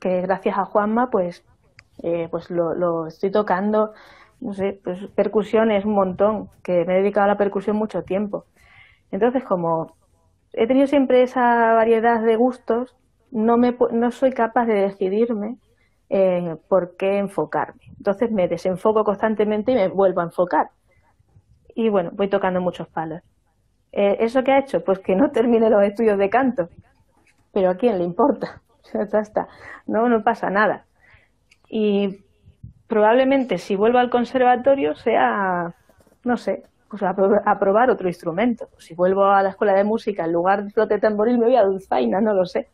que gracias a Juanma, pues, eh, pues lo, lo estoy tocando no sé, pues percusiones un montón, que me he dedicado a la percusión mucho tiempo. Entonces, como he tenido siempre esa variedad de gustos, no, me, no soy capaz de decidirme eh, por qué enfocarme. Entonces me desenfoco constantemente y me vuelvo a enfocar. Y bueno, voy tocando muchos palos. Eh, ¿Eso qué ha hecho? Pues que no termine los estudios de canto. Pero ¿a quién le importa? Ya está. No, no pasa nada. Y probablemente si vuelvo al conservatorio sea, no sé, pues a, a, probar otro instrumento. Si vuelvo a la escuela de música, en lugar de flote tamboril me voy a dulzaina, no lo sé.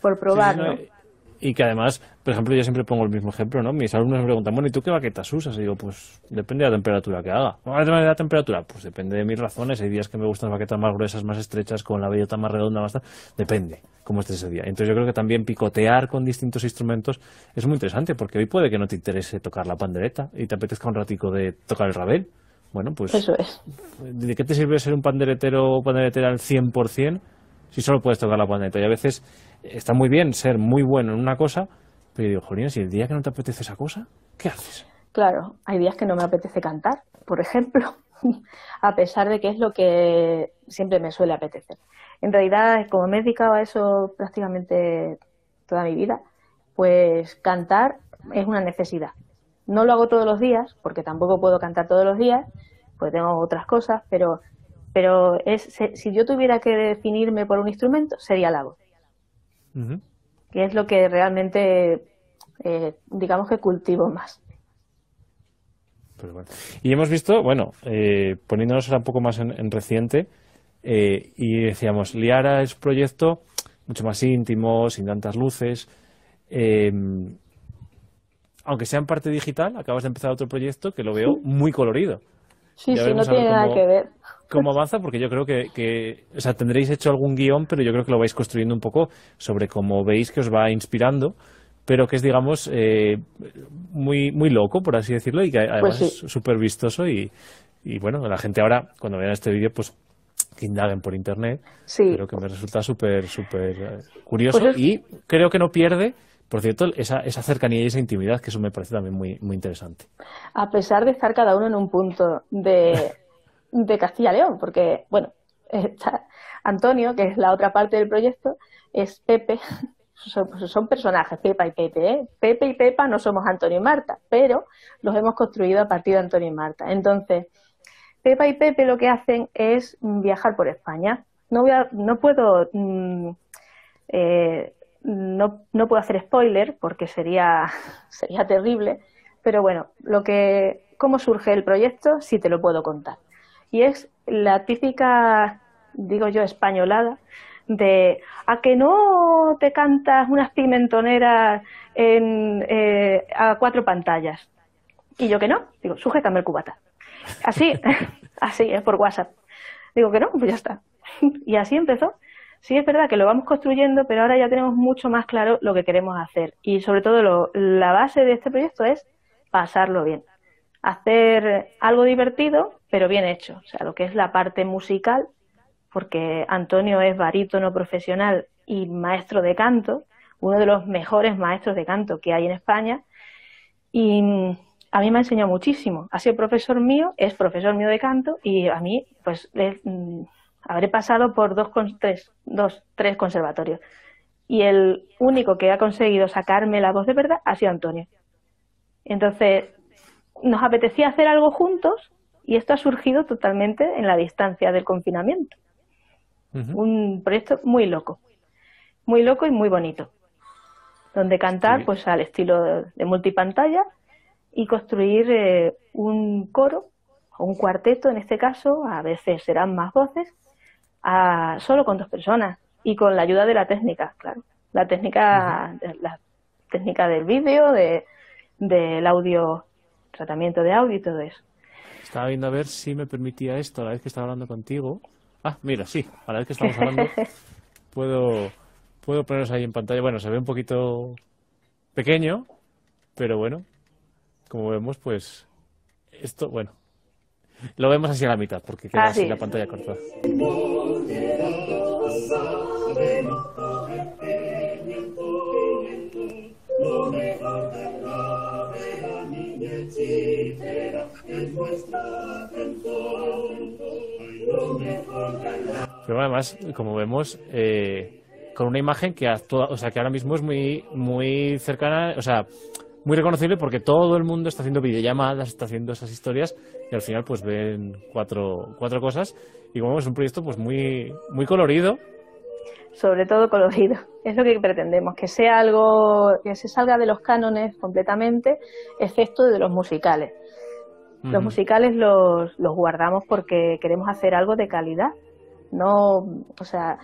Por probar, sí, sí, no, ¿no? y que además, por ejemplo, yo siempre pongo el mismo ejemplo, ¿no? Mis alumnos me preguntan, bueno, ¿y tú qué baquetas usas? Y digo, pues depende de la temperatura que haga. ¿Cómo depende de la temperatura? Pues depende de mis razones. Hay días que me gustan las baquetas más gruesas, más estrechas, con la bellota más redonda, más tal. Depende cómo esté ese día. Entonces yo creo que también picotear con distintos instrumentos es muy interesante, porque hoy puede que no te interese tocar la pandereta y te apetezca un ratico de tocar el rabel. Bueno, pues... Eso es. ¿De qué te sirve ser un panderetero o panderetera al 100% si solo puedes tocar la pandereta? Y a veces está muy bien ser muy bueno en una cosa, pero yo digo, Jolín, si el día que no te apetece esa cosa, ¿qué haces? Claro, hay días que no me apetece cantar, por ejemplo, a pesar de que es lo que siempre me suele apetecer. En realidad, como me he dedicado a eso prácticamente toda mi vida, pues cantar es una necesidad. No lo hago todos los días, porque tampoco puedo cantar todos los días, pues tengo otras cosas, pero, pero es, si yo tuviera que definirme por un instrumento, sería la voz que es lo que realmente, eh, digamos que cultivo más. Y hemos visto, bueno, eh, poniéndonos ahora un poco más en, reciente, eh, y decíamos, Liara es un proyecto mucho más íntimo, sin tantas luces. Aunque sea en parte digital, acabas de empezar otro proyecto que lo veo muy colorido. Sí, sí, no tiene nada que ver. ¿Cómo avanza? Porque yo creo que, o sea, tendréis hecho algún guion, pero yo creo que lo vais construyendo un poco sobre cómo veis que os va inspirando, pero que es, digamos, eh, muy, muy loco, por así decirlo, y que además pues es súper vistoso y, y, bueno, la gente ahora, cuando vean este vídeo, pues que indaguen por internet, sí. pero que me resulta súper, súper eh, curioso pues y creo que no pierde por cierto, esa, esa cercanía y esa intimidad, que eso me parece también muy, muy interesante. A pesar de estar cada uno en un punto de, de Castilla León, porque, bueno, está Antonio, que es la otra parte del proyecto, es Pepe, son, personajes, Pepa y Pepe. ¿eh? Pepe y Pepa no somos Antonio y Marta, pero los hemos construido a partir de Antonio y Marta. Entonces, Pepa y Pepe lo que hacen es viajar por España. No, voy a, no puedo mm, eh, no, no puedo hacer spoiler porque sería, sería terrible, pero bueno, lo que, cómo surge el proyecto sí te lo puedo contar. Y es la típica, digo yo, españolada de a que no te cantas unas pimentoneras en, eh, a cuatro pantallas. Y yo que no, digo, sujétame el cubata. Así, así, es por WhatsApp. Digo que no, pues ya está. Y así empezó. Sí es verdad que lo vamos construyendo, pero ahora ya tenemos mucho más claro lo que queremos hacer. Y sobre todo la base de este proyecto es pasarlo bien. Hacer algo divertido, pero bien hecho. O sea, lo que es la parte musical, porque Antonio es barítono profesional y maestro de canto, uno de los mejores maestros de canto que hay en España. Y a mí me ha enseñado muchísimo. Ha sido profesor mío, es profesor mío de canto y a mí, pues, habré pasado por dos, tres, dos, tres conservatorios. Y el único que ha conseguido sacarme la voz de verdad ha sido Antonio. Entonces, nos apetecía hacer algo juntos y esto ha surgido totalmente en la distancia del confinamiento. Un proyecto muy loco, muy loco y muy bonito, donde cantar pues al estilo de multipantalla y construir eh, un coro o un cuarteto en este caso, a veces serán más voces, solo con dos personas y con la ayuda de la técnica, claro. La técnica, la técnica del vídeo, de, del audio, tratamiento de audio y todo eso. Estaba viendo a ver si me permitía esto a la vez que estaba hablando contigo. Ah, mira, sí, a la vez que estamos hablando puedo, puedo poneros ahí en pantalla. Bueno, se ve un poquito pequeño, pero bueno, como vemos, pues esto, bueno, lo vemos así a la mitad, porque queda ah, así la pantalla corta. Pero además, como vemos, eh, con una imagen que actúa, o sea, que ahora mismo es muy, muy cercana, o sea, muy reconocible porque todo el mundo está haciendo videollamadas, está haciendo esas historias y al final pues ven cuatro, cuatro cosas y como es un proyecto pues muy, muy colorido. Sobre todo colorido, es lo que pretendemos, que sea algo que se salga de los cánones completamente, excepto de los musicales. Los musicales los, los guardamos porque queremos hacer algo de calidad. No, o sea,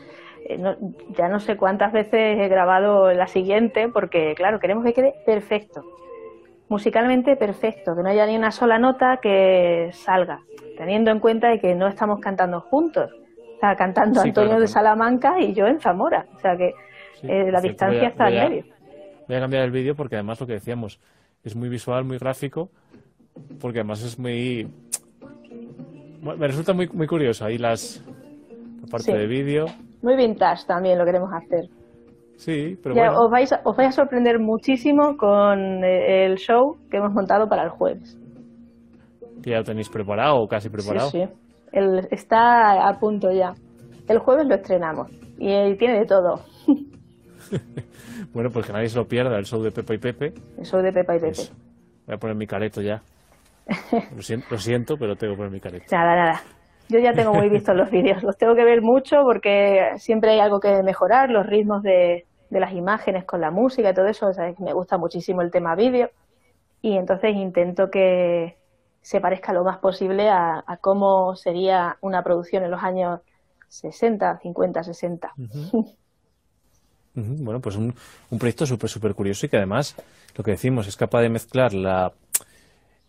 eh, ya no sé cuántas veces he grabado la siguiente porque, claro, queremos que quede perfecto. Musicalmente perfecto, que no haya ni una sola nota que salga, teniendo en cuenta de que no estamos cantando juntos. Sea, cantando Antonio de Salamanca y yo en Zamora. O sea que eh, la distancia está en medio. Voy a cambiar el vídeo porque además lo que decíamos es muy visual, muy gráfico, porque además es muy... Me resulta muy, muy curioso ahí las, la parte de vídeo. Muy vintage también lo queremos hacer. Sí, pero bueno. os, vais, os vais a sorprender muchísimo con eh, el show que hemos montado para el jueves. ya lo tenéis preparado o casi preparado? Sí, sí. El, está a punto ya. El jueves lo estrenamos y tiene de todo. bueno, pues que nadie se lo pierda, el show de Pepa y Pepe. El show de Pepa y Pepe. voy a poner mi careto ya. Lo siento, lo siento, pero tengo que poner mi careto. Nada, nada. Yo ya tengo muy vistos los vídeos. Los tengo que ver mucho porque siempre hay algo que mejorar, los ritmos de, las imágenes con la música y todo eso. me gusta muchísimo el tema vídeo. Y entonces intento que se parezca lo más posible a, cómo sería una producción en los años 60, 50, 60. Bueno, pues un, un proyecto súper, súper curioso y que además, lo que decimos, es capaz de mezclar la...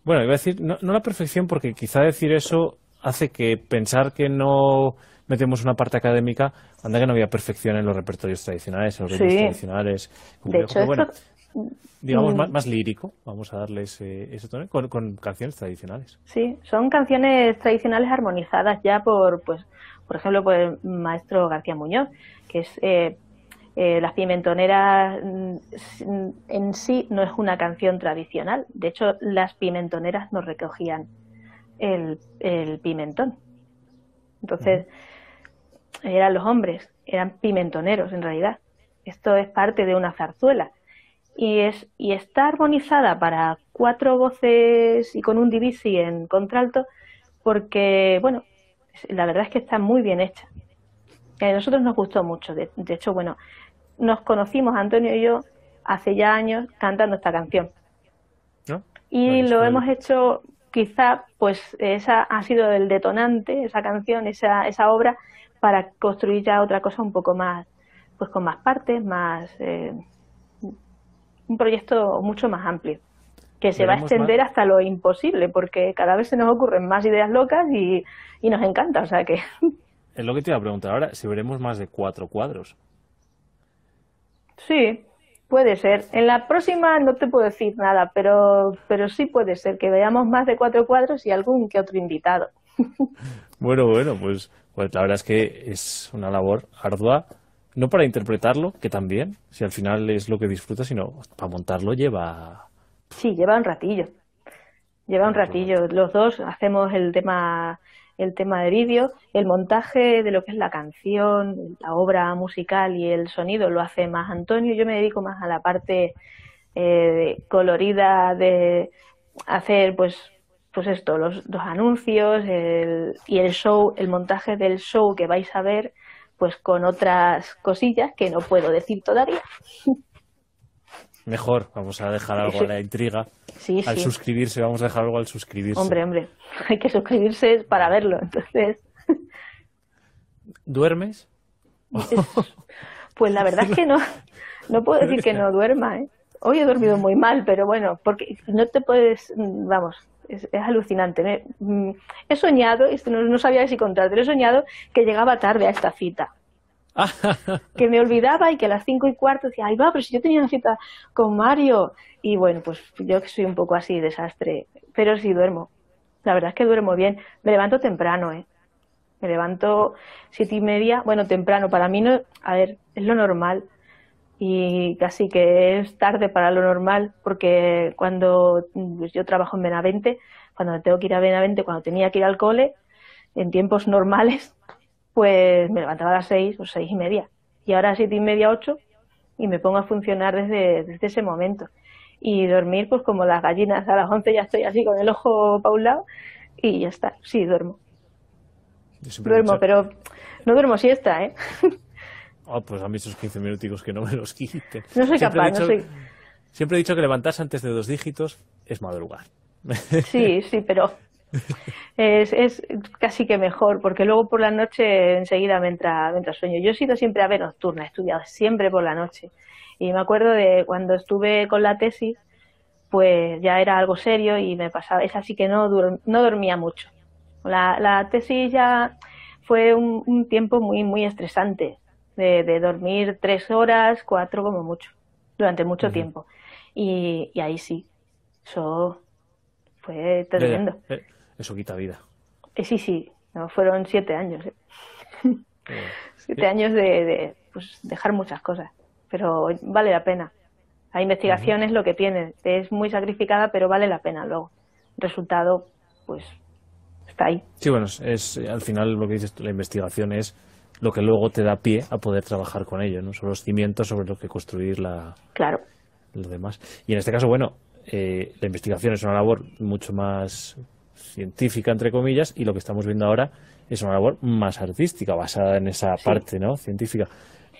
Bueno, iba a decir, no, la perfección, porque quizá decir eso hace que pensar que no metemos una parte académica, anda que no había perfección en los repertorios tradicionales, en los ritmos tradicionales. De hecho, bueno, digamos, mm. más, lírico, vamos a darle ese, tono, con, con, canciones tradicionales. Sí, son canciones tradicionales armonizadas ya por, pues, por ejemplo, por el maestro García Muñoz, que es eh, eh, Las Pimentoneras mm, en sí no es una canción tradicional. De hecho, las pimentoneras no recogían el, pimentón. Entonces, eran los hombres, eran pimentoneros en realidad. Esto es parte de una zarzuela. Y, es, y está armonizada para cuatro voces y con un divisi en contralto porque, bueno, la verdad es que está muy bien hecha. A nosotros nos gustó mucho. de hecho, bueno, nos conocimos, Antonio y yo, hace ya años cantando esta canción. Y lo hemos hecho, quizá, pues esa ha sido el detonante, esa canción, esa, esa obra, para construir ya otra cosa un poco más, pues con más partes, más. Eh, un proyecto mucho más amplio, que se va a extender hasta lo imposible, porque cada vez se nos ocurren más ideas locas y, y nos encanta, o sea que. Es lo que te iba a preguntar ahora, si veremos más de cuatro cuadros. Sí, puede ser. En la próxima no te puedo decir nada, pero, pero sí puede ser que veamos más de cuatro cuadros y algún que otro invitado. Bueno, bueno, pues, pues la verdad es que es una labor ardua, no para interpretarlo, que también, si al final es lo que disfrutas, sino para montarlo lleva... Sí, lleva un ratillo. Lleva un ratillo. Los dos hacemos el tema el tema de vídeo, el montaje de lo que es la canción, la obra musical y el sonido lo hace más Antonio. Yo me dedico más a la parte eh, colorida de hacer, pues, pues esto, los, anuncios y el show, el montaje del show que vais a ver, pues con otras cosillas que no puedo decir todavía. Mejor, vamos a dejar algo a la intriga. Sí, al suscribirse, vamos a dejar algo al suscribirse. Hombre, hombre, hay que suscribirse para verlo, entonces. ¿Duermes? Pues la verdad es que no, no puedo decir que no duerma, ¿eh? Hoy he dormido muy mal, pero bueno, porque no te puedes, vamos, es, alucinante. Mm, he soñado, no, no sabía si contar, pero he soñado que llegaba tarde a esta cita. Que me olvidaba y que a las cinco y cuarto decía, ay va, pero si yo tenía una cita con Mario. Y bueno, pues yo que soy un poco así, desastre, pero sí duermo. La verdad es que duermo bien. Me levanto temprano, ¿eh? Me levanto siete y media, bueno, temprano, para mí no, a ver, es lo normal y casi que es tarde para lo normal porque cuando pues yo trabajo en Benavente, cuando tengo que ir a Benavente, cuando tenía que ir al cole, en tiempos normales, pues me levantaba a las seis o seis y media. Y ahora a siete y media, ocho, y me pongo a funcionar desde, desde ese momento. Y dormir, pues como las gallinas, a las once ya estoy así con el ojo pa' un lado y ya está. Sí, duermo. Duermo, pero no duermo siesta, ¿eh? Oh, pues a mí esos 15 minuticos que no me los quiten. No soy capaz, no soy... Siempre he dicho que levantarse antes de dos dígitos es madrugar. Sí, sí, pero es, es casi que mejor, porque luego por la noche enseguida me entra, me entra sueño. Yo he sido siempre ave nocturna, he estudiado siempre por la noche. Y me acuerdo de cuando estuve con la tesis, pues ya era algo serio y me pasaba, es así que no, no dormía mucho. La, la tesis ya fue un, tiempo muy, muy estresante, de, dormir tres horas, cuatro como mucho, durante mucho tiempo. Y, y, ahí sí, eso fue tremendo. Eh, eso quita vida. Eh, sí, sí, no, fueron siete años. ¿eh? siete años de, de pues, dejar muchas cosas, pero vale la pena. La investigación es lo que tiene, es muy sacrificada, pero vale la pena luego. resultado, pues, está ahí. Sí, bueno, es, al final lo que dices la investigación es lo que luego te da pie a poder trabajar con ello, ¿no? Son los cimientos sobre los que construir la, claro. lo demás. Y en este caso, bueno, eh, la investigación es una labor mucho más científica, entre comillas, y lo que estamos viendo ahora es una labor más artística, basada en esa parte ¿no? científica.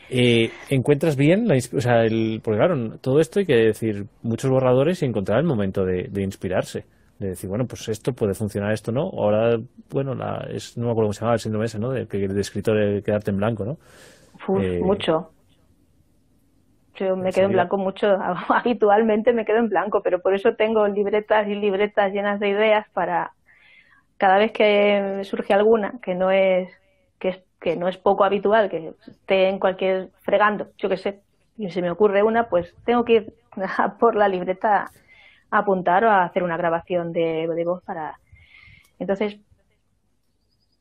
Eh, ¿Encuentras bien? La, o sea, el, porque claro, todo esto hay que decir muchos borradores y encontrar el momento de, inspirarse. De decir, bueno, pues esto puede funcionar, esto no. Ahora, bueno, la, es, no me acuerdo cómo se llama el síndrome ese, ¿no? De, de escritor de quedarte en blanco, ¿no? Eh, mucho. Yo me quedo en blanco mucho, habitualmente me quedo en blanco, pero por eso tengo libretas y libretas llenas de ideas para cada vez que surge alguna que no es que es que no es poco habitual que esté en cualquier fregando, yo qué sé, y se me ocurre una, pues tengo que ir por la libreta a apuntar o a hacer una grabación de, de voz para. Entonces,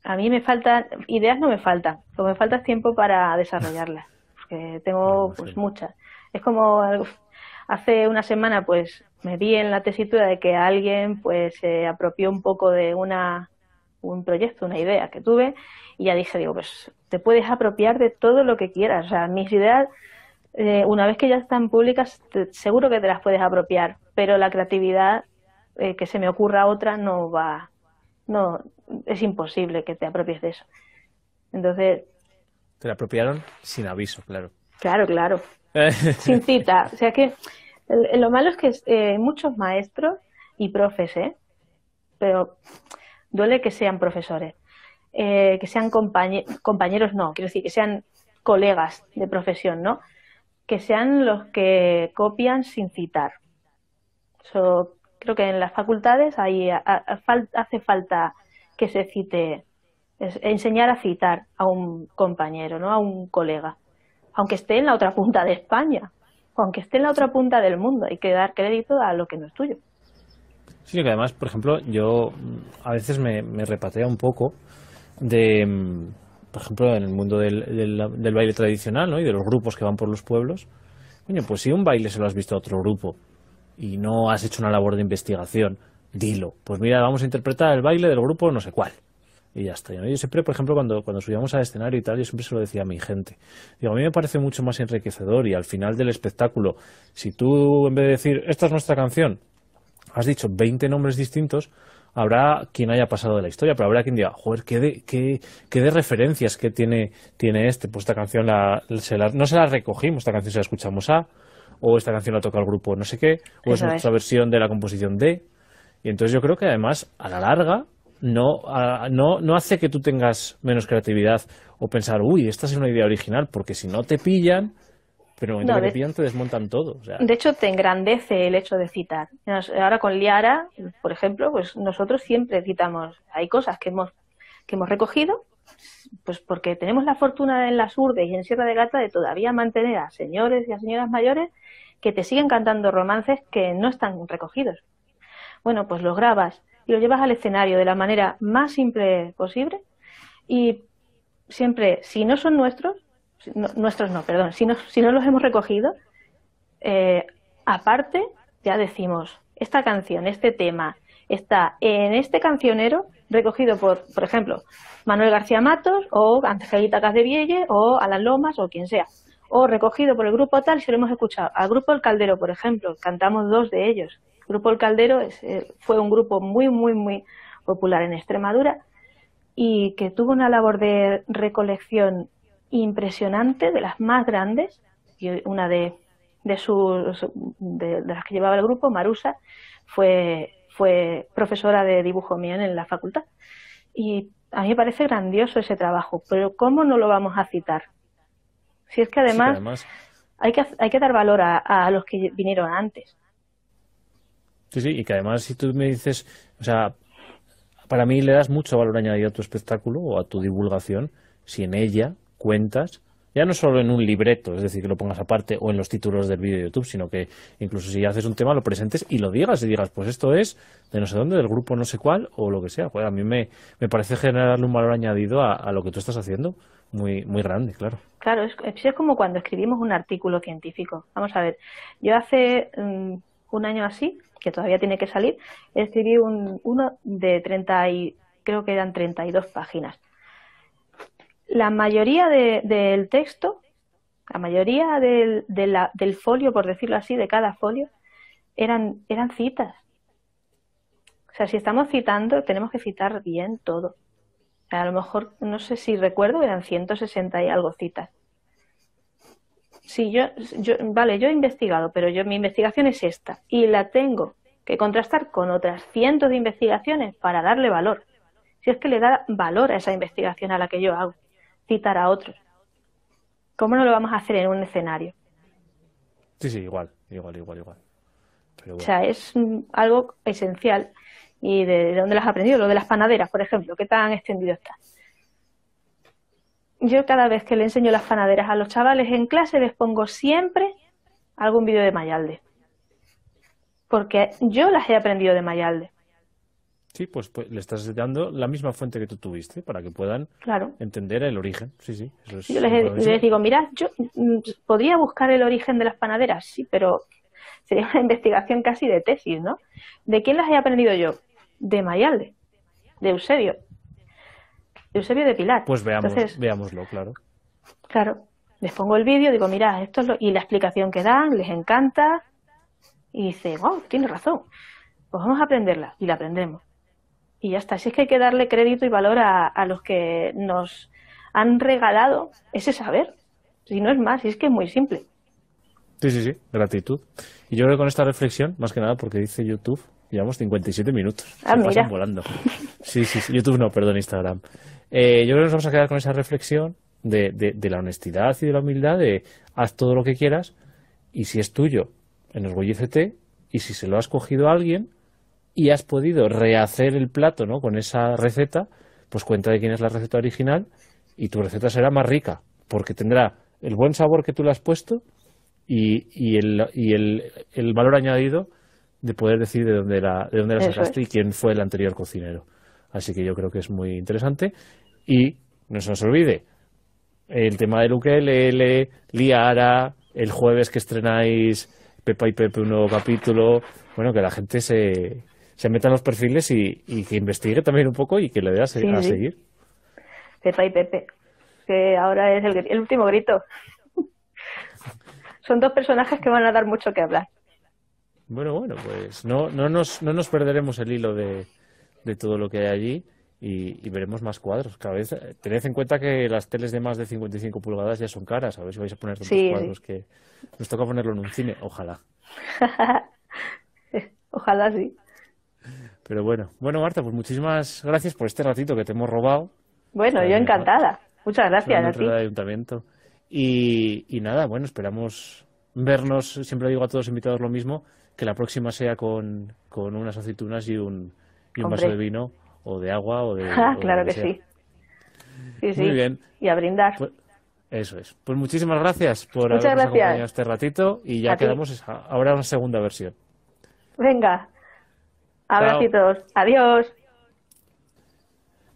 a mí me faltan, ideas no me faltan, lo que me falta es tiempo para desarrollarlas, porque tengo pues muchas. Es como hace una semana pues me vi en la tesitura de que alguien pues se apropió un poco de una un proyecto, una idea que tuve y ya dije, digo, pues te puedes apropiar de todo lo que quieras. O sea, mis ideas, eh, una vez que ya están públicas, seguro que te las puedes apropiar, pero la creatividad, eh, que se me ocurra otra, no va, no, es imposible que te apropies de eso. Entonces... Te la apropiaron sin aviso, claro. Claro, claro. sin cita. O sea que lo malo es que eh, muchos maestros y profes, ¿eh? Pero duele que sean profesores eh, que sean compañeros, no, quiero decir, que sean colegas de profesión, ¿no? Que sean los que copian sin citar. creo que en las facultades ahí hace falta que se cite, enseñar a citar a un compañero, ¿no? A un colega, aunque esté en la otra punta de España, aunque esté en la otra punta del mundo, hay que dar crédito a lo que no es tuyo. Sí, que además, por ejemplo, yo a veces me, me repatea un poco de, mm, por ejemplo, en el mundo del, del, baile tradicional ¿no? y de los grupos que van por los pueblos. Coño, pues si un baile se lo has visto a otro grupo y no has hecho una labor de investigación, dilo. Pues mira, vamos a interpretar el baile del grupo no sé cuál. Y ya está. Yo siempre, por ejemplo, cuando, cuando subíamos al escenario y tal, yo siempre se lo decía a mi gente. Digo, a mí me parece mucho más enriquecedor y al final del espectáculo, si tú, en vez de decir, esta es nuestra canción, has dicho 20 nombres distintos, habrá quien haya pasado de la historia, pero habrá quien diga, joder, qué de, qué, qué de referencias que tiene, tiene este. Pues esta canción la, no se la recogimos, esta canción se la escuchamos a, o esta canción la toca el grupo no sé qué, o es nuestra versión de la composición de. Y entonces yo creo que además, a la larga, no, no, no hace que tú tengas menos creatividad o pensar, uy, esta es una idea original, porque si no te pillan, pero en no, de, te desmontan todo. De hecho, te engrandece el hecho de citar. Ahora con Liara, por ejemplo, pues nosotros siempre citamos. Hay cosas que hemos, que hemos recogido, pues porque tenemos la fortuna en las urdes y en Sierra de Gata de todavía mantener a señores y a señoras mayores que te siguen cantando romances que no están recogidos. Bueno, pues los grabas y los llevas al escenario de la manera más simple posible y siempre, si no son nuestros, nuestros no, perdón, si no, si no los hemos recogido, eh, aparte ya decimos, esta canción, este tema, está en este cancionero recogido por, por ejemplo, Manuel García Matos o Angelita Casdevielle o Alan Lomas o quien sea. O recogido por el grupo tal, si lo hemos escuchado. Al grupo El Caldero, por ejemplo, cantamos dos de ellos. Grupo El Caldero eh, fue un grupo muy, muy, muy popular en Extremadura y que tuvo una labor de recolección impresionante, de las más grandes, y una de, de, sus, de, las que llevaba el grupo, Marusa, fue, fue profesora de dibujo mío en la facultad. Y a mí me parece grandioso ese trabajo, pero ¿cómo no lo vamos a citar? Si es que además, Hay, que, hay que dar valor a, los que vinieron antes. Sí, sí, y que además si tú me dices, o sea, para mí le das mucho valor añadido a tu espectáculo o a tu divulgación si en ella cuentas ya no solo en un libreto, es decir, que lo pongas aparte o en los títulos del vídeo de YouTube, sino que incluso si haces un tema lo presentes y lo digas y digas, pues esto es de no sé dónde, del grupo no sé cuál o lo que sea. Pues a mí me, me parece generarle un valor añadido a, lo que tú estás haciendo muy, muy grande, claro. Claro, es, es como cuando escribimos un artículo científico. Vamos a ver, yo hace mm, un año así, que todavía tiene que salir, escribí un, uno de 30 y creo que eran 32 páginas la mayoría del texto, la mayoría del, del folio, por decirlo así, de cada folio, eran, eran citas. O sea, si estamos citando, tenemos que citar bien todo. A lo mejor, no sé si recuerdo, eran 160 y algo citas. Sí, yo, yo, vale, yo he investigado, pero yo mi investigación es esta y la tengo que contrastar con otras cientos de investigaciones para darle valor. Si es que le da valor a esa investigación a la que yo hago citar a otros. ¿Cómo no lo vamos a hacer en un escenario? Sí, sí, igual, igual, igual, igual. O sea, es algo esencial. ¿Y de, dónde lo has aprendido? Lo de las panaderas, por ejemplo, ¿qué tan extendido está? Yo cada vez que le enseño las panaderas a los chavales en clase les pongo siempre algún vídeo de Mayalde. Porque yo las he aprendido de Mayalde. Sí, pues, pues, le estás dando la misma fuente que tú tuviste para que puedan entender el origen. Sí, sí. yo les, digo, mira, yo mm, podría buscar el origen de las panaderas, sí, pero sería una investigación casi de tesis, ¿no? ¿De quién las he aprendido yo? De Mayalde, de Eusebio. Eusebio de Pilar. Pues veamos, veámoslo, claro. Claro. Les pongo el vídeo, digo, mira, esto es lo... y la explicación que dan, les encanta. Y dice, wow, tiene razón. Pues vamos a aprenderla. Y la aprendemos y ya está. Si es que hay que darle crédito y valor a, los que nos han regalado ese saber. Si no es más, y es que es muy simple. Sí, sí, sí, gratitud. Y yo creo que con esta reflexión, más que nada porque dice YouTube, llevamos 57 minutos. Ah, Se pasan volando. Sí, sí, sí, YouTube no, perdón, Instagram. Eh, yo creo que nos vamos a quedar con esa reflexión de, de, de, la honestidad y de la humildad de haz todo lo que quieras y si es tuyo, enorgullécete y si se lo has cogido a alguien, y has podido rehacer el plato ¿no? con esa receta, pues cuenta de quién es la receta original y tu receta será más rica, porque tendrá el buen sabor que tú le has puesto y, y, el, y el, el, valor añadido de poder decir de dónde la, de dónde la sacaste y quién fue el anterior cocinero. Así que yo creo que es muy interesante. Y no se nos olvide, el tema del ukelele, Liara, el jueves que estrenáis Pepa y Pepe un nuevo capítulo, bueno, que la gente se, se meta en los perfiles y, que investigue también un poco y que le dé a, seguir. Pepa y Pepe, que ahora es el, último grito. Son dos personajes que van a dar mucho que hablar. Bueno, bueno, pues no, no, nos, no nos perderemos el hilo de, de todo lo que hay allí y, veremos más cuadros. Cada vez tened en cuenta que las teles de más de 55 pulgadas ya son caras. A ver si vais a poner tantos cuadros que nos toca ponerlo en un cine. Ojalá. Ojalá sí. Pero bueno, bueno Marta, pues muchísimas gracias por este ratito que te hemos robado. Bueno, yo encantada. Muchas gracias a ti. ayuntamiento. Y, y nada, bueno, esperamos vernos, siempre digo a todos los invitados lo mismo, que la próxima sea con, con unas aceitunas y un, y un vaso de vino o de agua o de... Ah, claro que, sí. Sí, sí. Muy bien. Y a brindar. Pues, eso es. Pues muchísimas gracias por habernos acompañado este ratito y ya quedamos ahora una segunda versión. Venga, Abracitos. Adiós.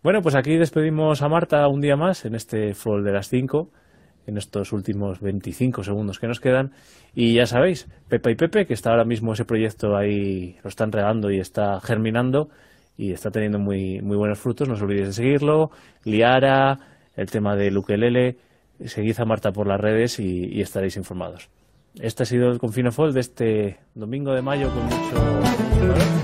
Bueno, pues aquí despedimos a Marta un día más en este Fall de las 5, en estos últimos 25 segundos que nos quedan. Y ya sabéis, Pepa y Pepe, que está ahora mismo ese proyecto ahí, lo están regando y está germinando y está teniendo muy, muy buenos frutos. No os olvidéis de seguirlo. Liara, el tema de Luquelele. Seguid a Marta por las redes y, estaréis informados. Este ha sido el Confino Fall de este domingo de mayo con mucho...